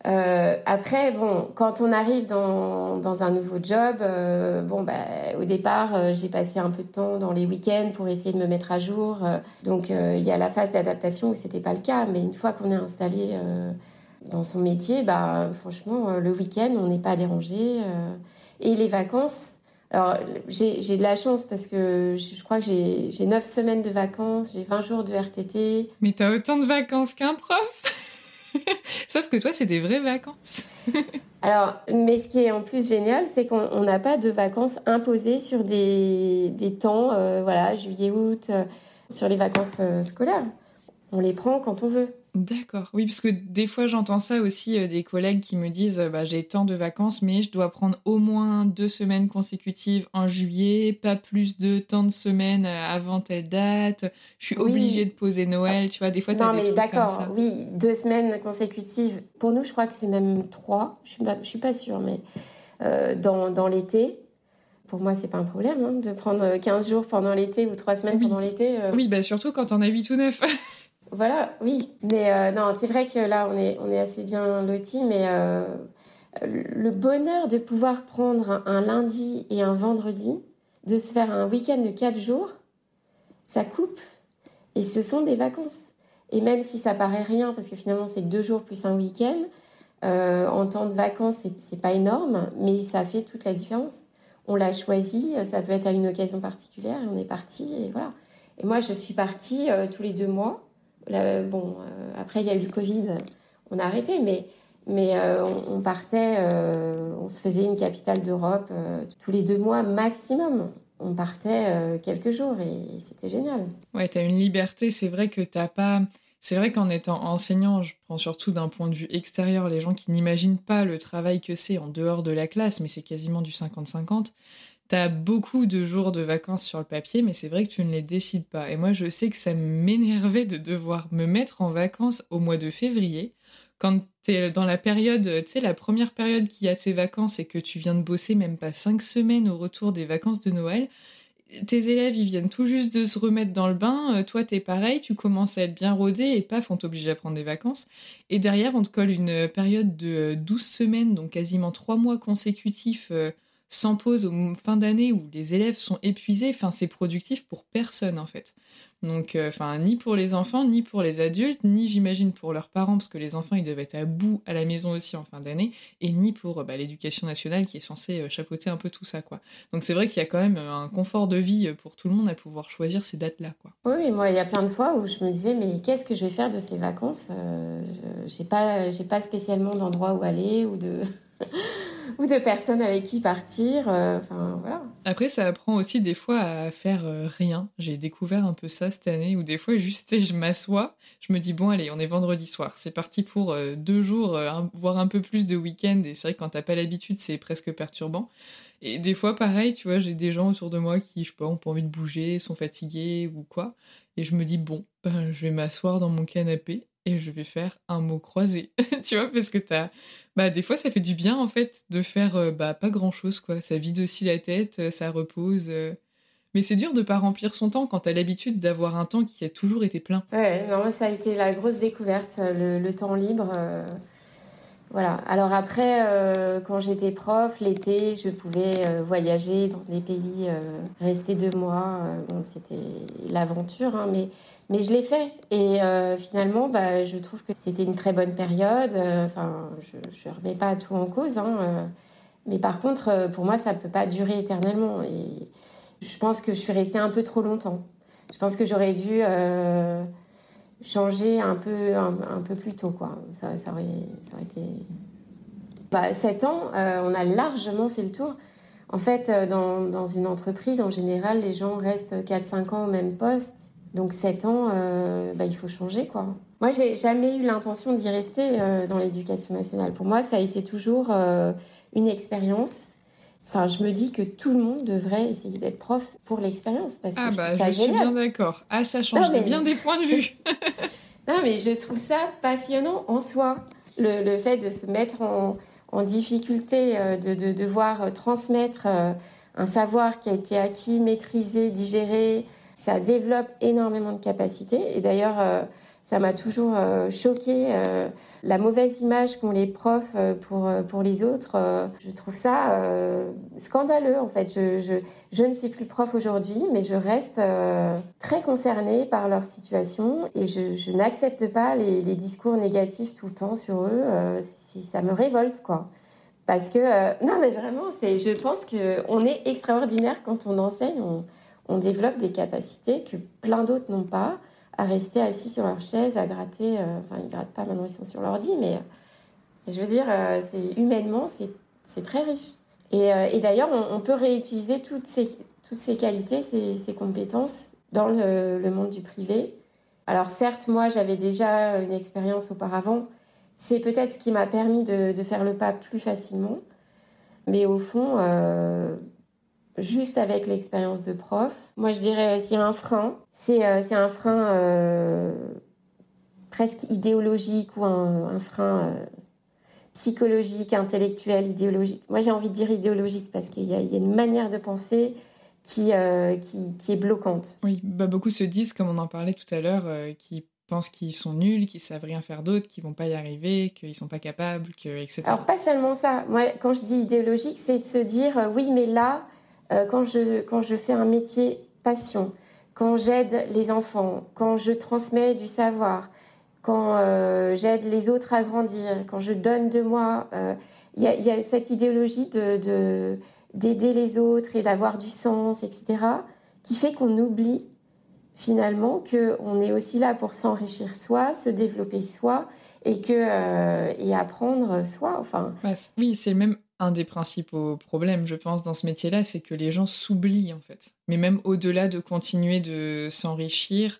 Euh, après, bon, quand on arrive dans, dans un nouveau job, euh, bon, bah, au départ, euh, j'ai passé un peu de temps dans les week-ends pour essayer de me mettre à jour. Donc, il y a la phase d'adaptation où c'était pas le cas, mais une fois qu'on est installé dans son métier, bah, franchement, le week-end, on n'est pas dérangé. Et les vacances, alors, j'ai de la chance parce que je, crois que j'ai 9 semaines de vacances, j'ai 20 jours de RTT. Mais t'as autant de vacances qu'un prof Sauf que toi, c'est des vraies vacances. Alors, mais ce qui est en plus génial, c'est qu'on n'a pas de vacances imposées sur des, des temps, euh, voilà, juillet, août, euh, sur les vacances euh, scolaires. On les prend quand on veut. D'accord. Oui, parce que des fois, j'entends ça aussi euh, des collègues qui me disent euh, bah, j'ai tant de vacances, mais je dois prendre au moins deux semaines consécutives en juillet, pas plus de tant de semaines euh, avant telle date. Je suis obligée de poser Noël. Tu vois, des fois, tu as Non, des mais d'accord, oui, deux semaines consécutives. Pour nous, je crois que c'est même trois. Je suis pas, je suis pas sûre, mais dans, dans l'été. Pour moi, c'est pas un problème hein, de prendre 15 jours pendant l'été ou trois semaines Oui. pendant l'été. euh, Oui, bah surtout quand on a 8 ou 9. Voilà, oui. Mais euh, non, c'est vrai que là, on est, on est assez bien lotis, mais euh, le bonheur de pouvoir prendre un, un lundi et un vendredi, de se faire un week-end de quatre jours, ça coupe. Et ce sont des vacances. Et même si ça paraît rien, parce que finalement, c'est deux jours plus un week-end, euh, en temps de vacances, c'est- pas énorme, mais ça fait toute la différence. On l'a choisi, ça peut être à une occasion particulière, et on est parti, et voilà. Et moi, je suis partie tous les deux mois. Bon, euh, après, il y a eu le Covid, on a arrêté, mais, mais euh, on, partait, euh, on se faisait une capitale d'Europe tous les deux mois maximum. On partait quelques jours et c'était génial. Ouais, t'as une liberté. C'est vrai que t'as pas. C'est vrai qu'en étant enseignant, je prends surtout d'un point de vue extérieur, les gens qui n'imaginent pas le travail que c'est en dehors de la classe, mais c'est quasiment du 50-50. T'as beaucoup de jours de vacances sur le papier, mais c'est vrai que tu ne les décides pas. Et moi, je sais que ça m'énervait de devoir me mettre en vacances au mois de février, quand t'es dans la période, tu sais, la première période qui a tes vacances et que tu viens de bosser même pas cinq semaines au retour des vacances de Noël tes élèves, ils viennent tout juste de se remettre dans le bain. euh, toi, t'es pareil, tu commences à être bien rodé et paf, on t'oblige à prendre des vacances. Et derrière, on te colle une période de euh, 12 semaines, donc quasiment 3 mois consécutifs euh, sans pause au m- fin d'année où les élèves sont épuisés. Enfin, c'est productif pour personne en fait. Donc, euh, enfin, ni pour les enfants, ni pour les adultes, ni j'imagine pour leurs parents, parce que les enfants, ils devaient être à bout à la maison aussi en fin d'année, et ni pour euh, bah, l'éducation nationale qui est censée euh, chapeauter un peu tout ça, quoi. Donc c'est vrai qu'il y a quand même un confort de vie pour tout le monde à pouvoir choisir ces dates-là, quoi. Oui, moi, il y a plein de fois où je me disais, mais qu'est-ce que je vais faire de ces vacances? J'ai pas, j'ai pas spécialement d'endroit où aller ou de, ou de personnes avec qui partir. euh, voilà. Après, ça apprend aussi des fois à faire euh, rien. J'ai découvert un peu ça cette année, où des fois, juste, je m'assois, je me dis, bon, allez, on est vendredi soir, c'est parti pour euh, deux jours, voire un peu plus de week-end, et c'est vrai que quand t'as pas l'habitude, c'est presque perturbant. Et des fois, pareil, tu vois, j'ai des gens autour de moi qui, je sais pas, ont pas envie de bouger, sont fatigués ou quoi, et je me dis, bon, ben, je vais m'asseoir dans mon canapé, et je vais faire un mot croisé, tu vois, parce que t'as... Bah, des fois, ça fait du bien, en fait, de faire euh, bah, pas grand-chose, quoi. Ça vide aussi la tête, euh, ça repose. euh. Mais c'est dur de pas remplir son temps quand t'as l'habitude d'avoir un temps qui a toujours été plein. Ouais, non, ça a été la grosse découverte, le, temps libre. voilà. Alors après, quand j'étais prof, l'été, je pouvais voyager dans des pays, rester deux mois. bon, c'était l'aventure, hein, mais, mais je l'ai fait. Et euh, finalement, bah, je trouve que c'était une très bonne période. euh, Enfin, je ne remets pas tout en cause. hein, euh, mais par contre, pour moi, ça ne peut pas durer éternellement. Et je pense que je suis restée un peu trop longtemps. Je pense que j'aurais dû changer un peu, un, peu plus tôt. Ça, ça, aurait, ça aurait été... Bah, 7 ans, on a largement fait le tour. En fait, dans une entreprise, en général, les gens restent 4-5 ans au même poste. Donc 7 ans, euh, bah, il faut changer, quoi. Moi, j'ai jamais eu l'intention d'y rester euh, dans l'éducation nationale. Pour moi, ça a été toujours euh, une expérience. Enfin, je me dis que tout le monde devrait essayer d'être prof pour l'expérience parce que Ah je bah, ça je suis bien d'accord. Ah, ça change Non, mais- bien des points de vue. Non, mais je trouve ça passionnant en soi. Le, le fait de se mettre en, en difficulté, de, de devoir transmettre un savoir qui a été acquis, maîtrisé, digéré, ça développe énormément de capacités. Et d'ailleurs, euh, ça m'a toujours euh, choqué euh, la mauvaise image qu'ont les profs euh, pour, pour les autres. je trouve ça scandaleux, en fait. Je, je, je ne suis plus prof aujourd'hui, mais je reste très concernée par leur situation et je, n'accepte pas les, discours négatifs tout le temps sur eux. si ça me révolte, quoi. Parce que non, mais vraiment. Je pense que on est extraordinaire quand on enseigne. On développe des capacités que plein d'autres n'ont pas à rester assis sur leur chaise, à gratter. euh, enfin, ils grattent pas maintenant, ils sont sur l'ordi, mais je veux dire, euh, c'est humainement, c'est très riche. Et, euh, d'ailleurs, on, peut réutiliser toutes ces, toutes ces qualités, ces, ces compétences dans le, monde du privé. Alors certes, moi, j'avais déjà une expérience auparavant. C'est peut-être ce qui m'a permis de, faire le pas plus facilement. Mais au fond, juste avec l'expérience de prof, moi je dirais s'il y a un frein, c'est euh, un frein euh, presque idéologique ou un, frein psychologique, intellectuel, idéologique. Moi j'ai envie de dire idéologique parce qu'il y, a une manière de penser qui, qui, qui, est bloquante. Oui, bah beaucoup se disent, comme on en parlait tout à l'heure, qui pensent qu'ils sont nuls, qu'ils savent rien faire d'autre, qu'ils vont pas y arriver, qu'ils sont pas capables, que, etc. Alors pas seulement ça. Moi, quand je dis idéologique, c'est de se dire euh, oui, mais là, euh, quand je quand je fais un métier passion, quand j'aide les enfants, quand je transmets du savoir, quand euh, j'aide les autres à grandir, quand je donne de moi, il y, a cette idéologie de d'aider les autres et d'avoir du sens, etc., qui fait qu'on oublie finalement qu'on est aussi là pour s'enrichir soi, se développer soi et que euh, et apprendre soi. Enfin. Oui, c'est même un des principaux problèmes, je pense, dans ce métier-là, c'est que les gens s'oublient en fait. Mais même au-delà de continuer de s'enrichir,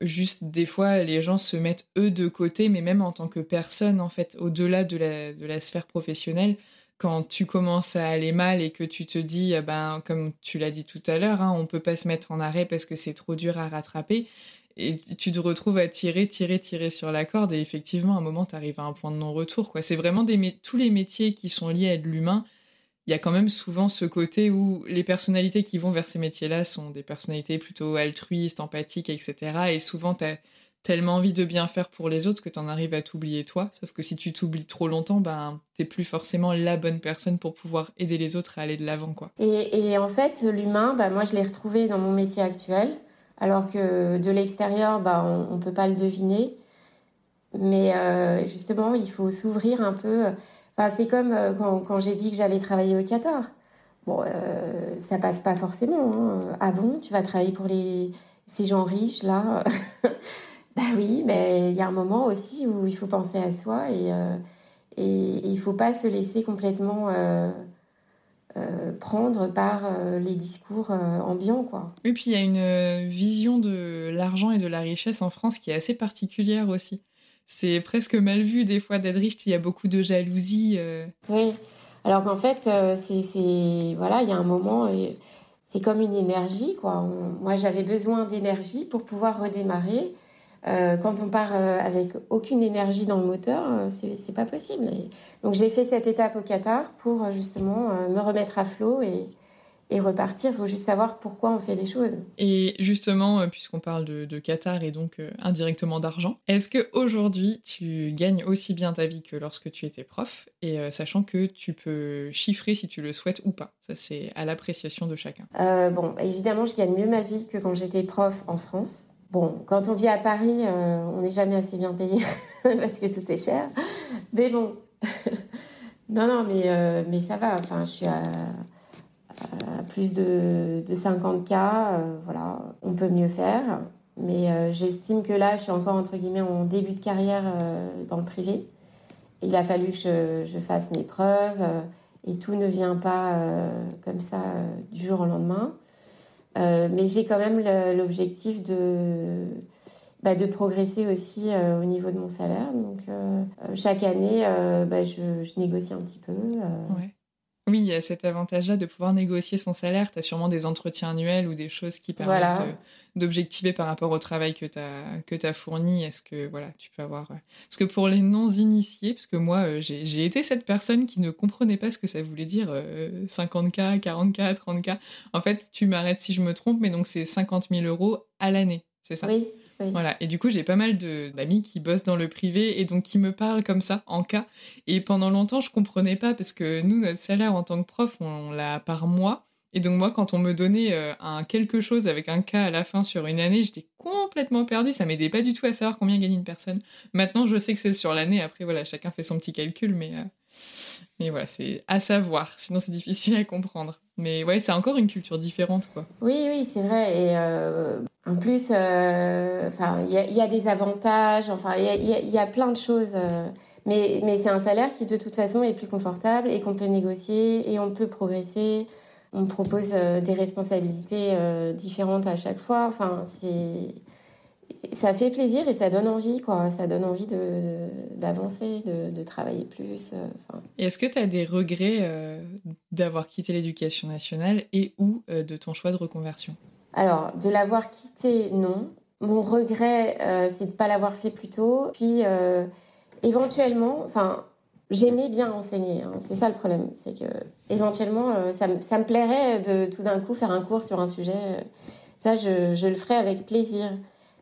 juste des fois les gens se mettent eux de côté, mais même en tant que personne en fait, au-delà de la, de la sphère professionnelle quand tu commences à aller mal et que tu te dis, eh ben, comme tu l'as dit tout à l'heure, hein, on peut pas se mettre en arrêt parce que c'est trop dur à rattraper. Et tu te retrouves à tirer, tirer, tirer sur la corde. Et effectivement, à un moment, tu arrives à un point de non-retour. C'est vraiment tous les métiers qui sont liés à de l'humain. Il y a quand même souvent ce côté où les personnalités qui vont vers ces métiers-là sont des personnalités plutôt altruistes, empathiques, etc. Et souvent, tu as tellement envie de bien faire pour les autres que tu en arrives à t'oublier toi. Sauf que si tu t'oublies trop longtemps, ben, t'es plus forcément la bonne personne pour pouvoir aider les autres à aller de l'avant. quoi. Et, en fait, l'humain, ben, moi, je l'ai retrouvé dans mon métier actuel, alors que de l'extérieur, ben, on ne peut pas le deviner. Mais euh, justement, il faut s'ouvrir un peu. Enfin, c'est comme euh, quand, j'ai dit que j'allais travailler au Qatar. Bon, euh, ça passe pas forcément. Hein. Ah bon, tu vas travailler pour les, ces gens riches là? Bah oui, mais il y a un moment aussi où il faut penser à soi et, euh, et, il faut pas se laisser complètement euh, euh, prendre par les discours ambiants. Quoi. Et puis il y a une vision de l'argent et de la richesse en France qui est assez particulière aussi. C'est presque mal vu des fois d'être riche, il y a beaucoup de jalousie. Oui, alors qu'en fait, c'est, voilà, il y a un moment, c'est comme une énergie. Quoi. moi, j'avais besoin d'énergie pour pouvoir redémarrer. Euh, quand on part euh, avec aucune énergie dans le moteur, euh, c'est pas possible. donc j'ai fait cette étape au Qatar pour justement me remettre à flot et, et repartir. Il faut juste savoir pourquoi on fait les choses. Et justement, puisqu'on parle de, Qatar et donc indirectement d'argent, est-ce que aujourd'hui tu gagnes aussi bien ta vie que lorsque tu étais prof? Et sachant que tu peux chiffrer si tu le souhaites ou pas Ça c'est à l'appréciation de chacun. bon, évidemment, je gagne mieux ma vie que quand j'étais prof en France. Bon, quand on vit à Paris, euh, on n'est jamais assez bien payé parce que tout est cher. Mais bon, non, non, mais, euh, mais ça va. Enfin, je suis à, plus de, de 50K. Euh, voilà, on peut mieux faire. Mais j'estime que là, je suis encore, entre guillemets, en début de carrière dans le privé. Il a fallu que je fasse mes preuves et tout ne vient pas comme ça du jour au lendemain. Euh, mais j'ai quand même l'objectif de, bah, de progresser aussi euh, au niveau de mon salaire. Donc, euh, chaque année, bah, je, je, négocie un petit peu. Ouais. Oui, il y a cet avantage-là de pouvoir négocier son salaire. Tu as sûrement des entretiens annuels ou des choses qui permettent d'objectiver par rapport au travail que tu as, que as fourni. Est-ce que voilà, tu peux avoir. Euh, parce que pour les non-initiés, parce que moi, euh, j'ai été cette personne qui ne comprenait pas ce que ça voulait dire 50K, 40K, 30K. En fait, tu m'arrêtes si je me trompe, mais donc c'est 50 000 euros à l'année, c'est ça? Oui. Voilà. Et du coup, j'ai pas mal d'amis qui bossent dans le privé et donc qui me parlent comme ça, en cas. Et pendant longtemps, je comprenais pas parce que nous, notre salaire en tant que prof, on, l'a par mois. Et donc moi, quand on me donnait euh, un quelque chose avec un cas à la fin sur une année, j'étais complètement perdue. Ça m'aidait pas du tout à savoir combien gagne une personne. Maintenant, je sais que c'est sur l'année. Après, voilà, chacun fait son petit calcul, mais euh, mais voilà, c'est à savoir. Sinon, c'est difficile à comprendre. Mais ouais, c'est encore une culture différente, quoi. Oui, oui, c'est vrai. Et euh, en plus, euh, il y, a des avantages. Enfin, il y, a, plein de choses. Euh, mais, mais c'est un salaire qui, de toute façon, est plus confortable et qu'on peut négocier et on peut progresser. On propose des responsabilités différentes à chaque fois. Enfin, c'est ça fait plaisir et ça donne envie, quoi. Ça donne envie d'avancer, de, de, travailler plus. Euh, et est-ce que tu as des regrets euh, d'avoir quitté l'éducation nationale et ou euh, de ton choix de reconversion? Alors, de l'avoir quitté, non. Mon regret, c'est de ne pas l'avoir fait plus tôt. Puis, éventuellement, enfin, j'aimais bien enseigner. Hein. C'est ça le problème. C'est que, éventuellement, ça, ça, me plairait de tout d'un coup faire un cours sur un sujet. Ça, je, je le ferais avec plaisir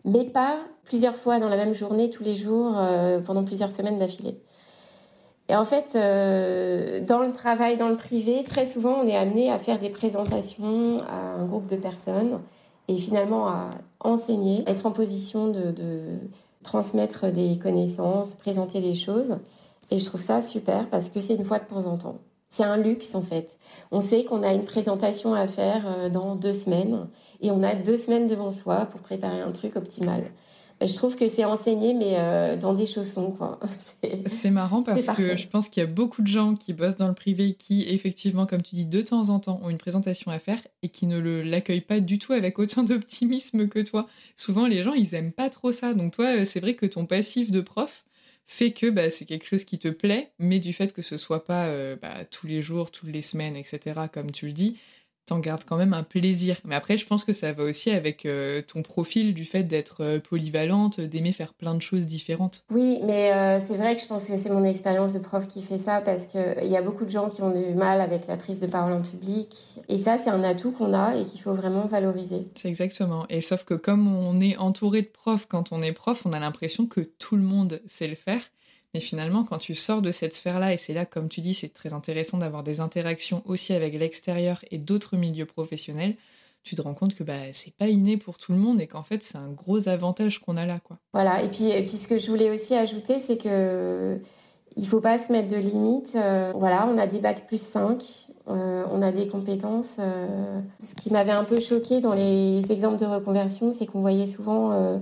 mais pas plusieurs fois dans la même journée, tous les jours, euh, pendant plusieurs semaines d'affilée. Et en fait, euh, dans le travail, dans le privé, très souvent, on est amené à faire des présentations à un groupe de personnes et finalement à enseigner, être en position de, de transmettre des connaissances, présenter des choses. Et je trouve ça super parce que c'est une fois de temps en temps. C'est un luxe en fait. On sait qu'on a une présentation à faire euh, dans deux semaines et on a deux semaines devant soi pour préparer un truc optimal. Je trouve que c'est enseigné, mais euh, dans des chaussons, quoi. C'est marrant parce que je pense qu'il y a beaucoup de gens qui bossent dans le privé qui, effectivement, comme tu dis, de temps en temps, ont une présentation à faire et qui ne l'accueillent pas du tout avec autant d'optimisme que toi. Souvent, les gens, ils aiment pas trop ça. Donc, toi, euh, c'est vrai que ton passif de prof, fait que bah, c'est quelque chose qui te plaît, mais du fait que ce soit pas euh, bah, tous les jours, toutes les semaines, etc., comme tu le dis, t'en gardes quand même un plaisir. Mais après, je pense que ça va aussi avec euh, ton profil du fait d'être euh, polyvalente, d'aimer faire plein de choses différentes. Oui, mais euh, c'est vrai que je pense que c'est mon expérience de prof qui fait ça parce qu'il y a beaucoup de gens qui ont du mal avec la prise de parole en public. Et ça, c'est un atout qu'on a et qu'il faut vraiment valoriser. C'est exactement. Et sauf que comme on est entouré de profs quand on est prof, on a l'impression que tout le monde sait le faire. Mais finalement, quand tu sors de cette sphère-là, et c'est là, comme tu dis, c'est très intéressant d'avoir des interactions aussi avec l'extérieur et d'autres milieux professionnels, tu te rends compte que bah, c'est pas inné pour tout le monde et qu'en fait, c'est un gros avantage qu'on a là. Quoi. Voilà, et puis, puis ce que je voulais aussi ajouter, c'est que il faut pas se mettre de limites. Euh, voilà, on a des bacs plus 5, euh, on a des compétences. Euh, ce qui m'avait un peu choqué dans les exemples de reconversion, c'est qu'on voyait souvent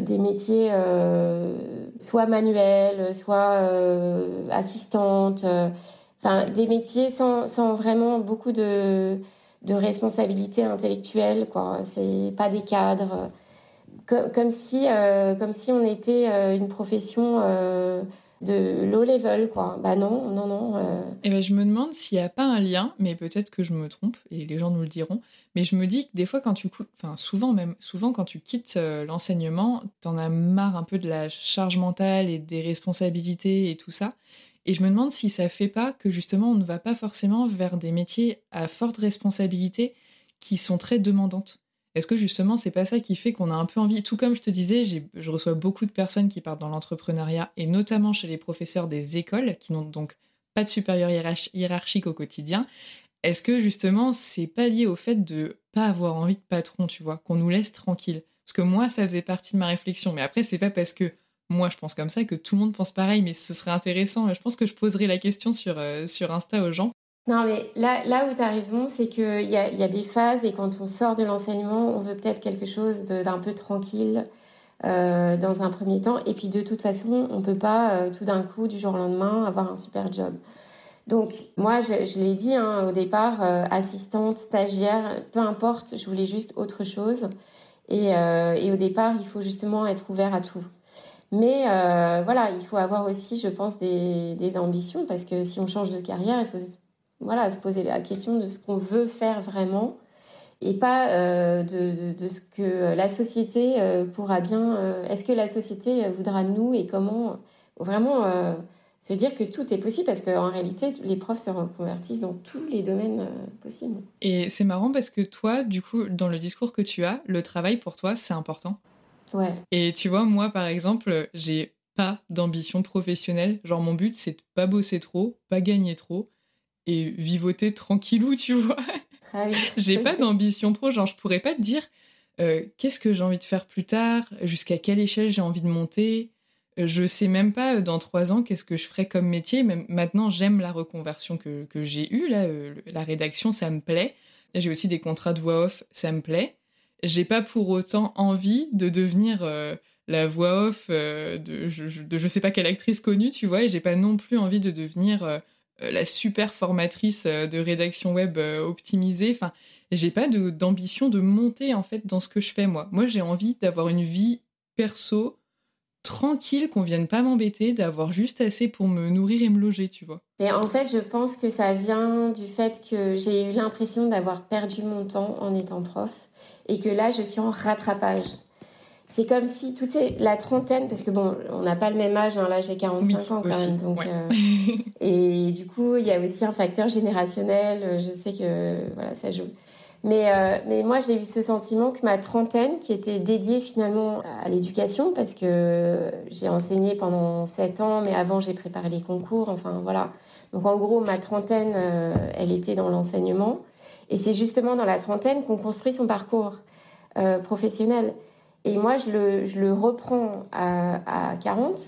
des métiers euh, soit manuels, soit euh, assistantes, enfin des métiers sans, sans vraiment beaucoup de, de responsabilité intellectuelle, quoi. C'est pas des cadres. Comme, comme si, comme si on était une profession de low level, quoi. Bah non, non, non. Euh... Et eh ben, je me demande s'il n'y a pas un lien, mais peut-être que je me trompe, et les gens nous le diront, mais je me dis que des fois, quand tu enfin, souvent même, souvent quand tu quittes euh, l'enseignement, t'en as marre un peu de la charge mentale et des responsabilités et tout ça. Et je me demande si ça fait pas que justement, on ne va pas forcément vers des métiers à forte responsabilité qui sont très demandantes. Est-ce que justement, c'est pas ça qui fait qu'on a un peu envie, tout comme je te disais, je reçois beaucoup de personnes qui partent dans l'entrepreneuriat, et notamment chez les professeurs des écoles, qui n'ont donc pas de supérieur hiérarchique au quotidien. Est-ce que justement, c'est pas lié au fait de pas avoir envie de patron, tu vois, qu'on nous laisse tranquille? Parce que moi, ça faisait partie de ma réflexion, mais après, c'est pas parce que moi je pense comme ça que tout le monde pense pareil, mais ce serait intéressant. Je pense que je poserai la question sur, euh, sur Insta aux gens non, mais là, là où tu as raison, c'est qu'il y a, y a des phases et quand on sort de l'enseignement, on veut peut-être quelque chose d'un peu tranquille euh, dans un premier temps. Et puis de toute façon, on peut pas euh, tout d'un coup, du jour au lendemain, avoir un super job. Donc moi, je, je l'ai dit hein, au départ, euh, assistante, stagiaire, peu importe, je voulais juste autre chose. Et, euh, et au départ, il faut justement être ouvert à tout. Mais euh, voilà, il faut avoir aussi, je pense, des, des ambitions parce que si on change de carrière, il faut voilà, se poser la question de ce qu'on veut faire vraiment et pas euh, de, de, ce que la société euh, pourra bien. Euh, est-ce que la société voudra de nous et comment vraiment se dire que tout est possible parce qu'en réalité, les profs se reconvertissent dans tous les domaines possibles. Et c'est marrant parce que toi, du coup, dans le discours que tu as, le travail pour toi, c'est important. Ouais. Et tu vois, moi, par exemple, j'ai pas d'ambition professionnelle. Genre, mon but, c'est de pas bosser trop, pas gagner trop et vivoter tranquillou, tu vois. Ah j'ai pas d'ambition pro, genre je pourrais pas te dire euh, qu'est-ce que j'ai envie de faire plus tard, jusqu'à quelle échelle j'ai envie de monter. Euh, je sais même pas euh, dans trois ans qu'est-ce que je ferai comme métier. Même maintenant, j'aime la reconversion que, que j'ai eue. Là, la rédaction, ça me plaît. J'ai aussi des contrats de voix off, ça me plaît. J'ai pas pour autant envie de devenir la voix off de je, de je sais pas quelle actrice connue, tu vois. Et j'ai pas non plus envie de devenir la super formatrice euh, de rédaction web euh, optimisée. Enfin, j'ai pas d'ambition de, monter en fait dans ce que je fais moi. Moi, j'ai envie d'avoir une vie perso, tranquille, qu'on vienne pas m'embêter, d'avoir juste assez pour me nourrir et me loger, tu vois. Mais en fait, je pense que ça vient du fait que j'ai eu l'impression d'avoir perdu mon temps en étant prof et que là, je suis en rattrapage. C'est comme si toute la trentaine, parce que bon, on n'a pas le même âge, hein, là j'ai 45 ans quand même, donc euh, et du coup il y a aussi un facteur générationnel. Je sais que voilà ça joue. Mais, euh, mais moi, j'ai eu ce sentiment que ma trentaine, qui était dédiée finalement à l'éducation, parce que j'ai enseigné pendant sept ans, mais avant, j'ai préparé les concours, enfin voilà. Donc en gros, ma trentaine, euh, elle était dans l'enseignement. Et c'est justement dans la trentaine qu'on construit son parcours euh, professionnel. Et moi, je le, reprends à, à 40.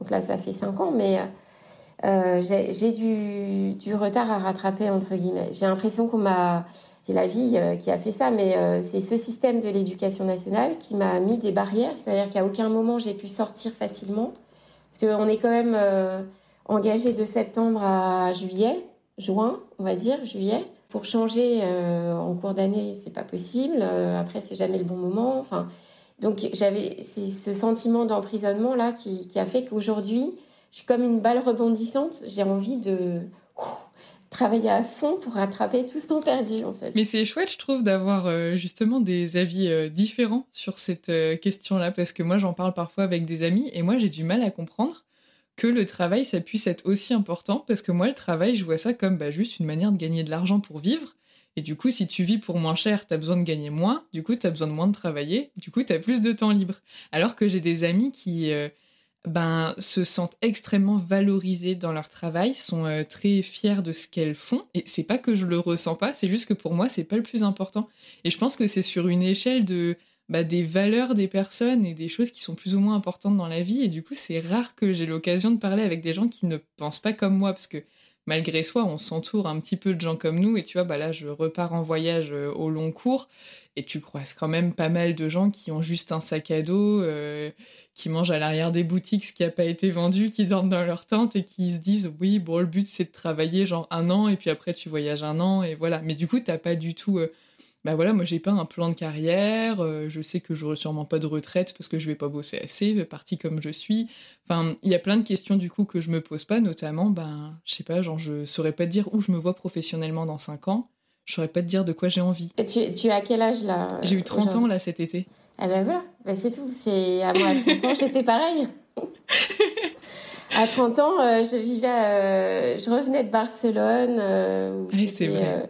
Donc là, ça fait cinq ans, mais euh, j'ai du, retard à rattraper, entre guillemets. J'ai l'impression qu'on m'a c'est la vie euh, qui a fait ça, mais euh, c'est ce système de l'éducation nationale qui m'a mis des barrières, c'est-à-dire qu'à aucun moment j'ai pu sortir facilement, parce qu'on est quand même engagé de septembre à juillet, juin, on va dire, juillet. Pour changer en cours d'année, c'est pas possible. après, c'est jamais le bon moment. Enfin, donc j'avais ce sentiment d'emprisonnement là qui, a fait qu'aujourd'hui, je suis comme une balle rebondissante. J'ai envie de travailler à fond pour rattraper tout ce temps perdu en fait. Mais c'est chouette je trouve d'avoir euh, justement des avis euh, différents sur cette euh, question-là parce que moi j'en parle parfois avec des amis et moi j'ai du mal à comprendre que le travail ça puisse être aussi important parce que moi le travail je vois ça comme bah, juste une manière de gagner de l'argent pour vivre et du coup si tu vis pour moins cher t'as besoin de gagner moins du coup t'as besoin de moins de travailler du coup t'as plus de temps libre alors que j'ai des amis qui ben, se sentent extrêmement valorisées dans leur travail, sont euh, très fiers de ce qu'elles font. Et c'est pas que je le ressens pas, c'est juste que pour moi, c'est pas le plus important. Et je pense que c'est sur une échelle de bah, des valeurs des personnes et des choses qui sont plus ou moins importantes dans la vie. Et du coup, c'est rare que j'ai l'occasion de parler avec des gens qui ne pensent pas comme moi, parce que malgré soi, on s'entoure un petit peu de gens comme nous. Et tu vois, bah là, je repars en voyage euh, au long cours et tu croises quand même pas mal de gens qui ont juste un sac à dos, euh, qui mangent à l'arrière des boutiques ce qui n'a pas été vendu, qui dorment dans leur tente et qui se disent oui, bon, le but c'est de travailler genre un an et puis après tu voyages un an et voilà. Mais du coup, t'as pas du tout. Euh, bah voilà, moi j'ai pas un plan de carrière, euh, je sais que j'aurai sûrement pas de retraite parce que je vais pas bosser assez, partie comme je suis. Enfin, il y a plein de questions du coup que je me pose pas, notamment, ben, je sais pas, genre je saurais pas te dire où je me vois professionnellement dans 5 ans, je saurais pas te dire de quoi j'ai envie. Et tu, tu as quel âge là J'ai eu 30 ans là cet été. Ah ben voilà, ben c'est tout. C'est à moi à 30 ans, j'étais pareil. à 30 ans, euh, je vivais, euh, je revenais de Barcelone. Euh, oui, c'est vrai.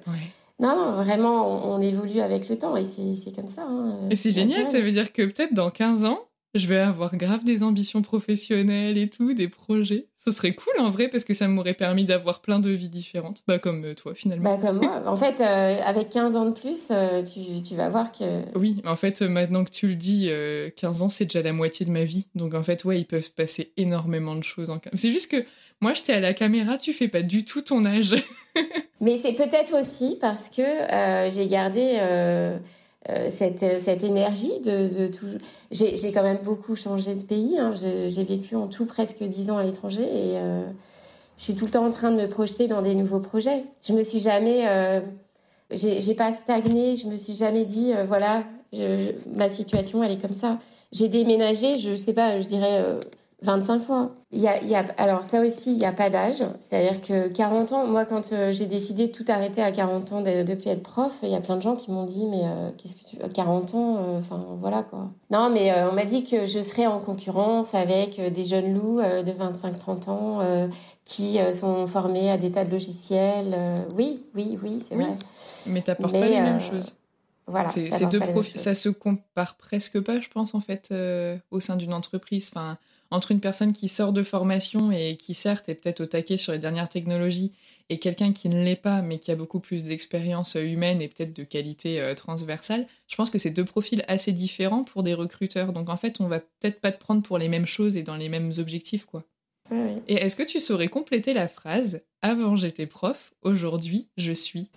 Non, non, vraiment, on, évolue avec le temps et c'est comme ça. Hein, et c'est génial, ça veut dire que peut-être dans 15 ans, je vais avoir grave des ambitions professionnelles et tout, des projets. Ce serait cool en vrai parce que ça m'aurait permis d'avoir plein de vies différentes. Bah comme euh, toi finalement. Bah comme moi. En fait, euh, avec 15 ans de plus, euh, tu, tu, vas voir que... Oui, en fait, maintenant que tu le dis, 15 ans c'est déjà la moitié de ma vie. Donc en fait, ouais, il peut se passer énormément de choses. En... C'est juste que moi, j'étais à la caméra, tu fais pas du tout ton âge. Mais c'est peut-être aussi parce que j'ai gardé euh, cette, cette énergie de, de tout. J'ai quand même beaucoup changé de pays. Hein. J'ai vécu en tout presque dix ans à l'étranger et euh, je suis tout le temps en train de me projeter dans des nouveaux projets. Je me suis jamais, euh, j'ai pas stagné. Je me suis jamais dit euh, voilà, ma situation elle est comme ça. J'ai déménagé, je sais pas, je dirais 25 fois. Il y a, il y a, alors ça aussi, il n'y a pas d'âge. C'est-à-dire que 40 ans, moi quand euh, j'ai décidé de tout arrêter à 40 ans de, depuis être prof, il y a plein de gens qui m'ont dit mais euh, qu'est-ce que tu 40 ans euh, enfin voilà quoi. Non mais on m'a dit que je serais en concurrence avec des jeunes loups de 25 30 ans qui sont formés à des tas de logiciels. oui, oui, oui, c'est vrai. Mais t'apportes pas les mêmes choses. Voilà, c'est deux profils, ça se compare presque pas, je pense en fait, au sein d'une entreprise. Enfin, entre une personne qui sort de formation et qui certes est peut-être au taquet sur les dernières technologies et quelqu'un qui ne l'est pas mais qui a beaucoup plus d'expérience humaine et peut-être de qualité euh, transversale, je pense que c'est deux profils assez différents pour des recruteurs. Donc en fait, on va peut-être pas te prendre pour les mêmes choses et dans les mêmes objectifs quoi. Et est-ce que tu saurais compléter la phrase Avant j'étais prof, aujourd'hui je suis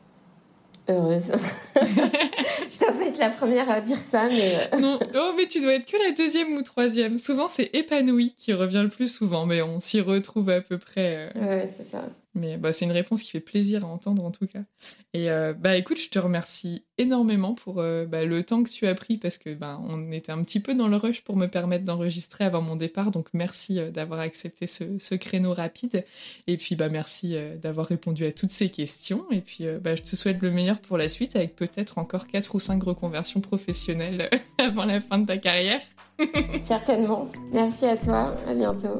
heureuse. je dois pas être la première à dire ça, mais. Euh, non, oh, mais tu dois être que la deuxième ou troisième. Souvent, c'est épanoui qui revient le plus souvent, mais on s'y retrouve à peu près. Euh. Ouais, c'est ça. Mais bah, c'est une réponse qui fait plaisir à entendre en tout cas. Et euh, bah écoute, je te remercie énormément pour euh, bah, le temps que tu as pris parce que bah, on était un petit peu dans le rush pour me permettre d'enregistrer avant mon départ. Donc merci euh, d'avoir accepté ce, créneau rapide. Et puis bah merci d'avoir répondu à toutes ces questions. Et puis bah, je te souhaite le meilleur pour la suite avec peut-être encore quatre ou cinq reconversions professionnelles avant la fin de ta carrière. Certainement. Merci à toi. À bientôt.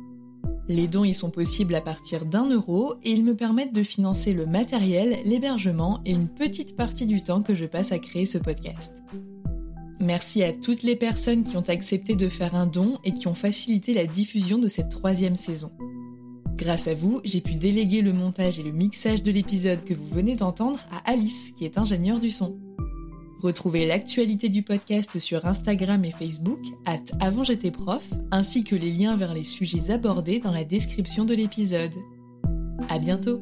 Les dons y sont possibles à partir d'un euro et ils me permettent de financer le matériel, l'hébergement et une petite partie du temps que je passe à créer ce podcast. Merci à toutes les personnes qui ont accepté de faire un don et qui ont facilité la diffusion de cette troisième saison. Grâce à vous, j'ai pu déléguer le montage et le mixage de l'épisode que vous venez d'entendre à Alice, qui est ingénieure du son. Retrouvez l'actualité du podcast sur Instagram et Facebook, at avant j'étais prof, ainsi que les liens vers les sujets abordés dans la description de l'épisode. À bientôt!